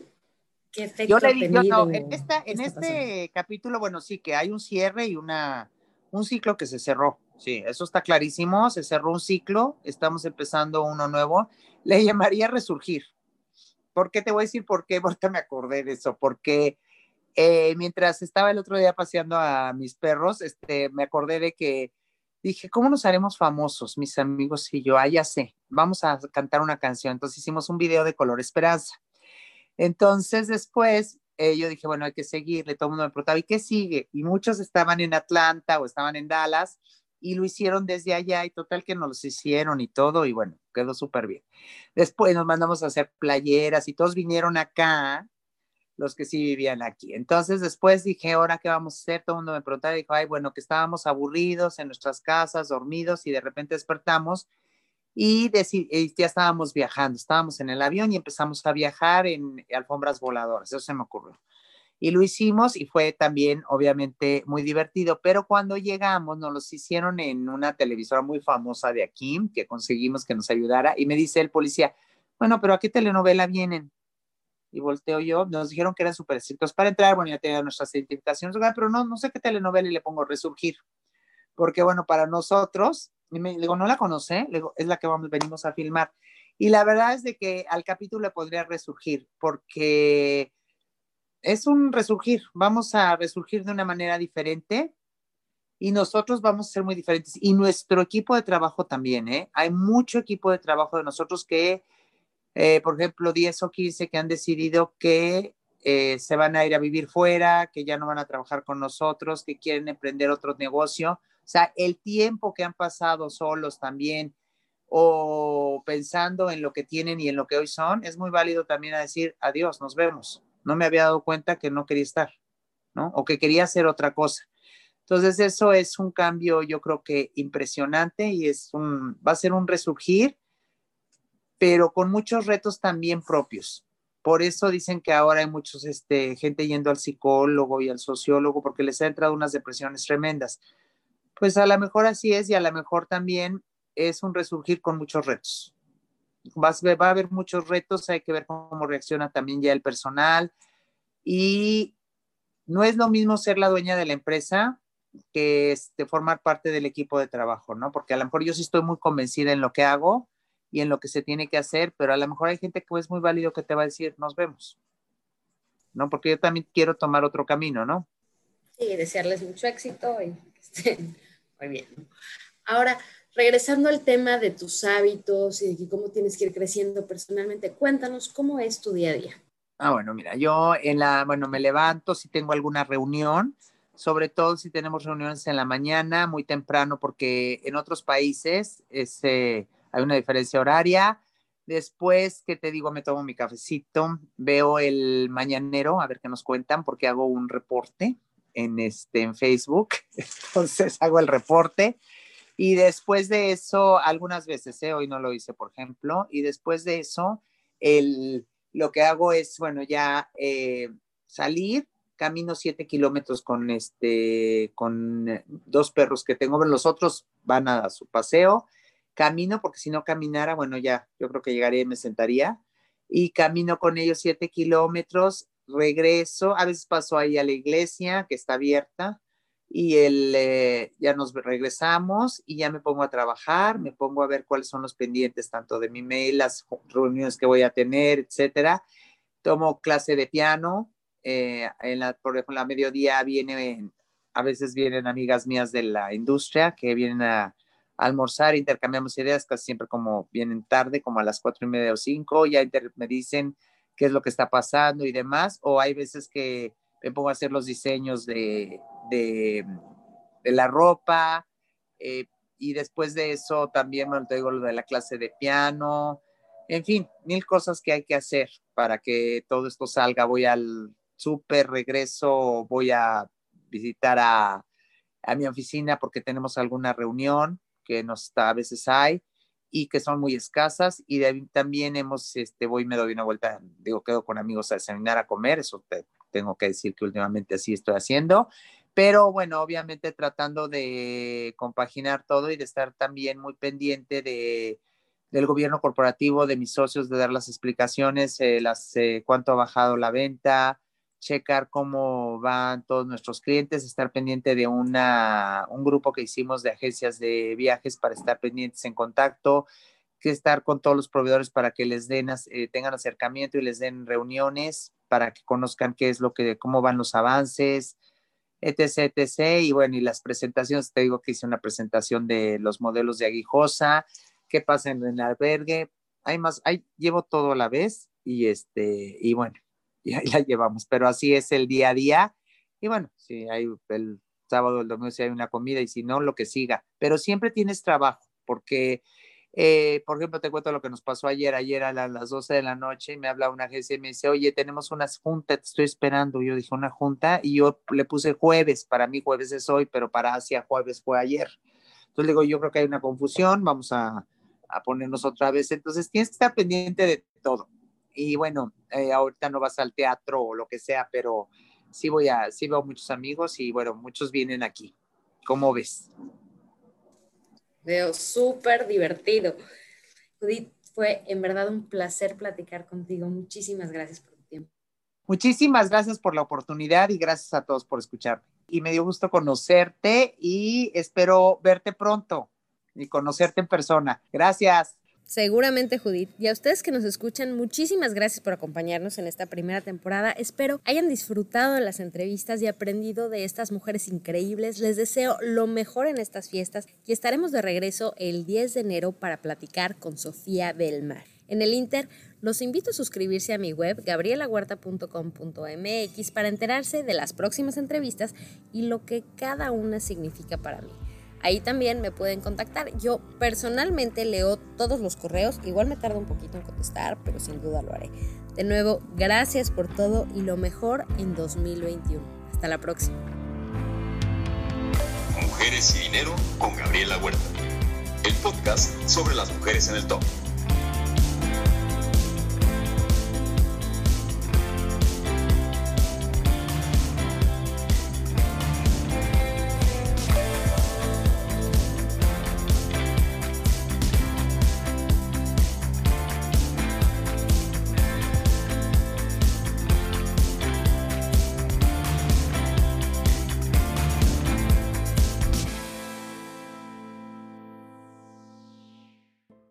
¿qué efecto yo le digo, no, en, en este capítulo, bueno, sí que hay un cierre y una, un ciclo que se cerró Sí, eso está clarísimo. Se cerró un ciclo, estamos empezando uno nuevo. Le llamaría resurgir. ¿Por qué te voy a decir por qué? Porque me acordé de eso. Porque eh, mientras estaba el otro día paseando a mis perros, este, me acordé de que dije, ¿cómo nos haremos famosos, mis amigos y yo? Ah, ya sé, vamos a cantar una canción. Entonces hicimos un video de Color Esperanza. Entonces después eh, yo dije, bueno, hay que seguirle, todo el mundo me preguntaba, ¿y qué sigue? Y muchos estaban en Atlanta o estaban en Dallas y lo hicieron desde allá y total que nos los hicieron y todo y bueno, quedó súper bien. Después nos mandamos a hacer playeras y todos vinieron acá, los que sí vivían aquí. Entonces después dije, ahora qué vamos a hacer? Todo el mundo me preguntaba y dijo, ay, bueno, que estábamos aburridos en nuestras casas, dormidos y de repente despertamos y, y ya estábamos viajando, estábamos en el avión y empezamos a viajar en alfombras voladoras, eso se me ocurrió y lo hicimos y fue también obviamente muy divertido, pero cuando llegamos nos los hicieron en una televisora muy famosa de aquí, que conseguimos que nos ayudara y me dice el policía, bueno, pero ¿a qué telenovela vienen? Y volteo yo, nos dijeron que eran súper estrictos para entrar, bueno, ya tenían nuestras identificaciones, pero no, no sé qué telenovela y le pongo resurgir, porque bueno, para nosotros, y me digo, no la conoce, digo, es la que vamos, venimos a filmar. Y la verdad es de que al capítulo le podría resurgir, porque es un resurgir, vamos a resurgir de una manera diferente y nosotros vamos a ser muy diferentes. Y nuestro equipo de trabajo también, ¿eh? Hay mucho equipo de trabajo de nosotros que, eh, por ejemplo, 10 o 15 que han decidido que eh, se van a ir a vivir fuera, que ya no van a trabajar con nosotros, que quieren emprender otro negocio. O sea, el tiempo que han pasado solos también o pensando en lo que tienen y en lo que hoy son, es muy válido también a decir adiós, nos vemos no me había dado cuenta que no quería estar, ¿no? O que quería hacer otra cosa. Entonces, eso es un cambio, yo creo que impresionante y es un, va a ser un resurgir, pero con muchos retos también propios. Por eso dicen que ahora hay muchos, este, gente yendo al psicólogo y al sociólogo porque les ha entrado unas depresiones tremendas. Pues a lo mejor así es y a lo mejor también es un resurgir con muchos retos va, a haber muchos retos, hay que ver cómo reacciona también ya el personal. Y no es lo mismo ser la dueña de la empresa que este, formar parte del equipo de trabajo, ¿no? Porque a lo mejor yo sí estoy muy convencida en lo que hago y en lo que se tiene que hacer, pero a lo mejor hay gente que es muy válido que te va a decir, nos vemos, ¿no? Porque yo también quiero tomar otro camino, ¿no? Sí, desearles mucho éxito y que estén muy bien. Ahora, regresando al tema de tus hábitos y de cómo tienes que ir creciendo personalmente, cuéntanos cómo es tu día a día. Ah, bueno, mira, yo en la, bueno, me levanto si tengo alguna reunión, sobre todo si tenemos reuniones en la mañana, muy temprano, porque en otros países hay una diferencia horaria. Después, que te digo? Me tomo mi cafecito, veo el mañanero, a ver qué nos cuentan, porque hago un reporte en, este, en Facebook. Entonces hago el reporte. Y después de eso, algunas veces, ¿eh? hoy no lo hice, por ejemplo, y después de eso, el lo que hago es, bueno, ya eh, salir, camino siete kilómetros con este, con dos perros que tengo, los otros van a su paseo, camino, porque si no caminara, bueno, ya, yo creo que llegaría y me sentaría, y camino con ellos siete kilómetros, regreso, a veces paso ahí a la iglesia, que está abierta, y el, eh, ya nos regresamos y ya me pongo a trabajar, me pongo a ver cuáles son los pendientes tanto de mi mail, las reuniones que voy a tener, etcétera. Tomo clase de piano, eh, en la, por ejemplo, a mediodía vienen, a veces vienen amigas mías de la industria que vienen a, almorzar, intercambiamos ideas, casi siempre como vienen tarde, como a las cuatro y media o cinco, ya me dicen qué es lo que está pasando y demás, o hay veces que me pongo a hacer los diseños de, de, la ropa, eh, y después de eso también me digo lo de la clase de piano, en fin, mil cosas que hay que hacer para que todo esto salga. Voy al súper, regreso, voy a visitar a, a, mi oficina porque tenemos alguna reunión que nos a veces hay y que son muy escasas y también hemos, este, voy me doy una vuelta, digo, quedo con amigos a desayunar, a comer, eso tengo que decir que últimamente así estoy haciendo, pero bueno, obviamente tratando de compaginar todo y de estar también muy pendiente de, del gobierno corporativo, de mis socios, de dar las explicaciones, eh, las, eh, cuánto ha bajado la venta, checar cómo van todos nuestros clientes, estar pendiente de una, un grupo que hicimos de agencias de viajes para estar pendientes en contacto, que estar con todos los proveedores para que les den, eh, tengan acercamiento y les den reuniones para que conozcan qué es lo que, cómo van los avances, etc, etc. Y bueno, y las presentaciones, te digo que hice una presentación de los modelos de Aguijosa, qué pasa en el albergue, hay más, hay, llevo todo a la vez y este, y bueno, y ahí la llevamos, pero así es el día a día. Y bueno, si hay el sábado, el domingo, si hay una comida y si no, lo que siga, pero siempre tienes trabajo, porque eh, por ejemplo, te cuento lo que nos pasó ayer. Ayer a las 12 de la noche y me habla una agencia y me dice, oye, tenemos una junta, te estoy esperando. Yo dije, una junta y yo le puse jueves. Para mí jueves es hoy, pero para Asia jueves fue ayer. Entonces digo, yo creo que hay una confusión, vamos a, a ponernos otra vez. Entonces tienes que estar pendiente de todo. Y bueno, eh, ahorita no vas al teatro o lo que sea, pero sí voy a, sí veo muchos amigos y bueno, muchos vienen aquí. ¿Cómo ves? Veo súper divertido. Judith, fue en verdad un placer platicar contigo. Muchísimas gracias por tu tiempo. Muchísimas gracias por la oportunidad y gracias a todos por escucharme. Y me dio gusto conocerte y espero verte pronto y conocerte en persona. Gracias. Seguramente, Judith. Y a ustedes que nos escuchan, muchísimas gracias por acompañarnos en esta primera temporada. Espero hayan disfrutado de las entrevistas y aprendido de estas mujeres increíbles. Les deseo lo mejor en estas fiestas y estaremos de regreso el 10 de enero para platicar con Sofía Belmar. En el Inter, los invito a suscribirse a mi web gabrielahuerta.com.mx para enterarse de las próximas entrevistas y lo que cada una significa para mí. Ahí también me pueden contactar. Yo personalmente leo todos los correos, igual me tarda un poquito en contestar, pero sin duda lo haré. De nuevo, gracias por todo y lo mejor en 2021. Hasta la próxima. Mujeres y Dinero con Gabriela Huerta. El podcast sobre las mujeres en el top.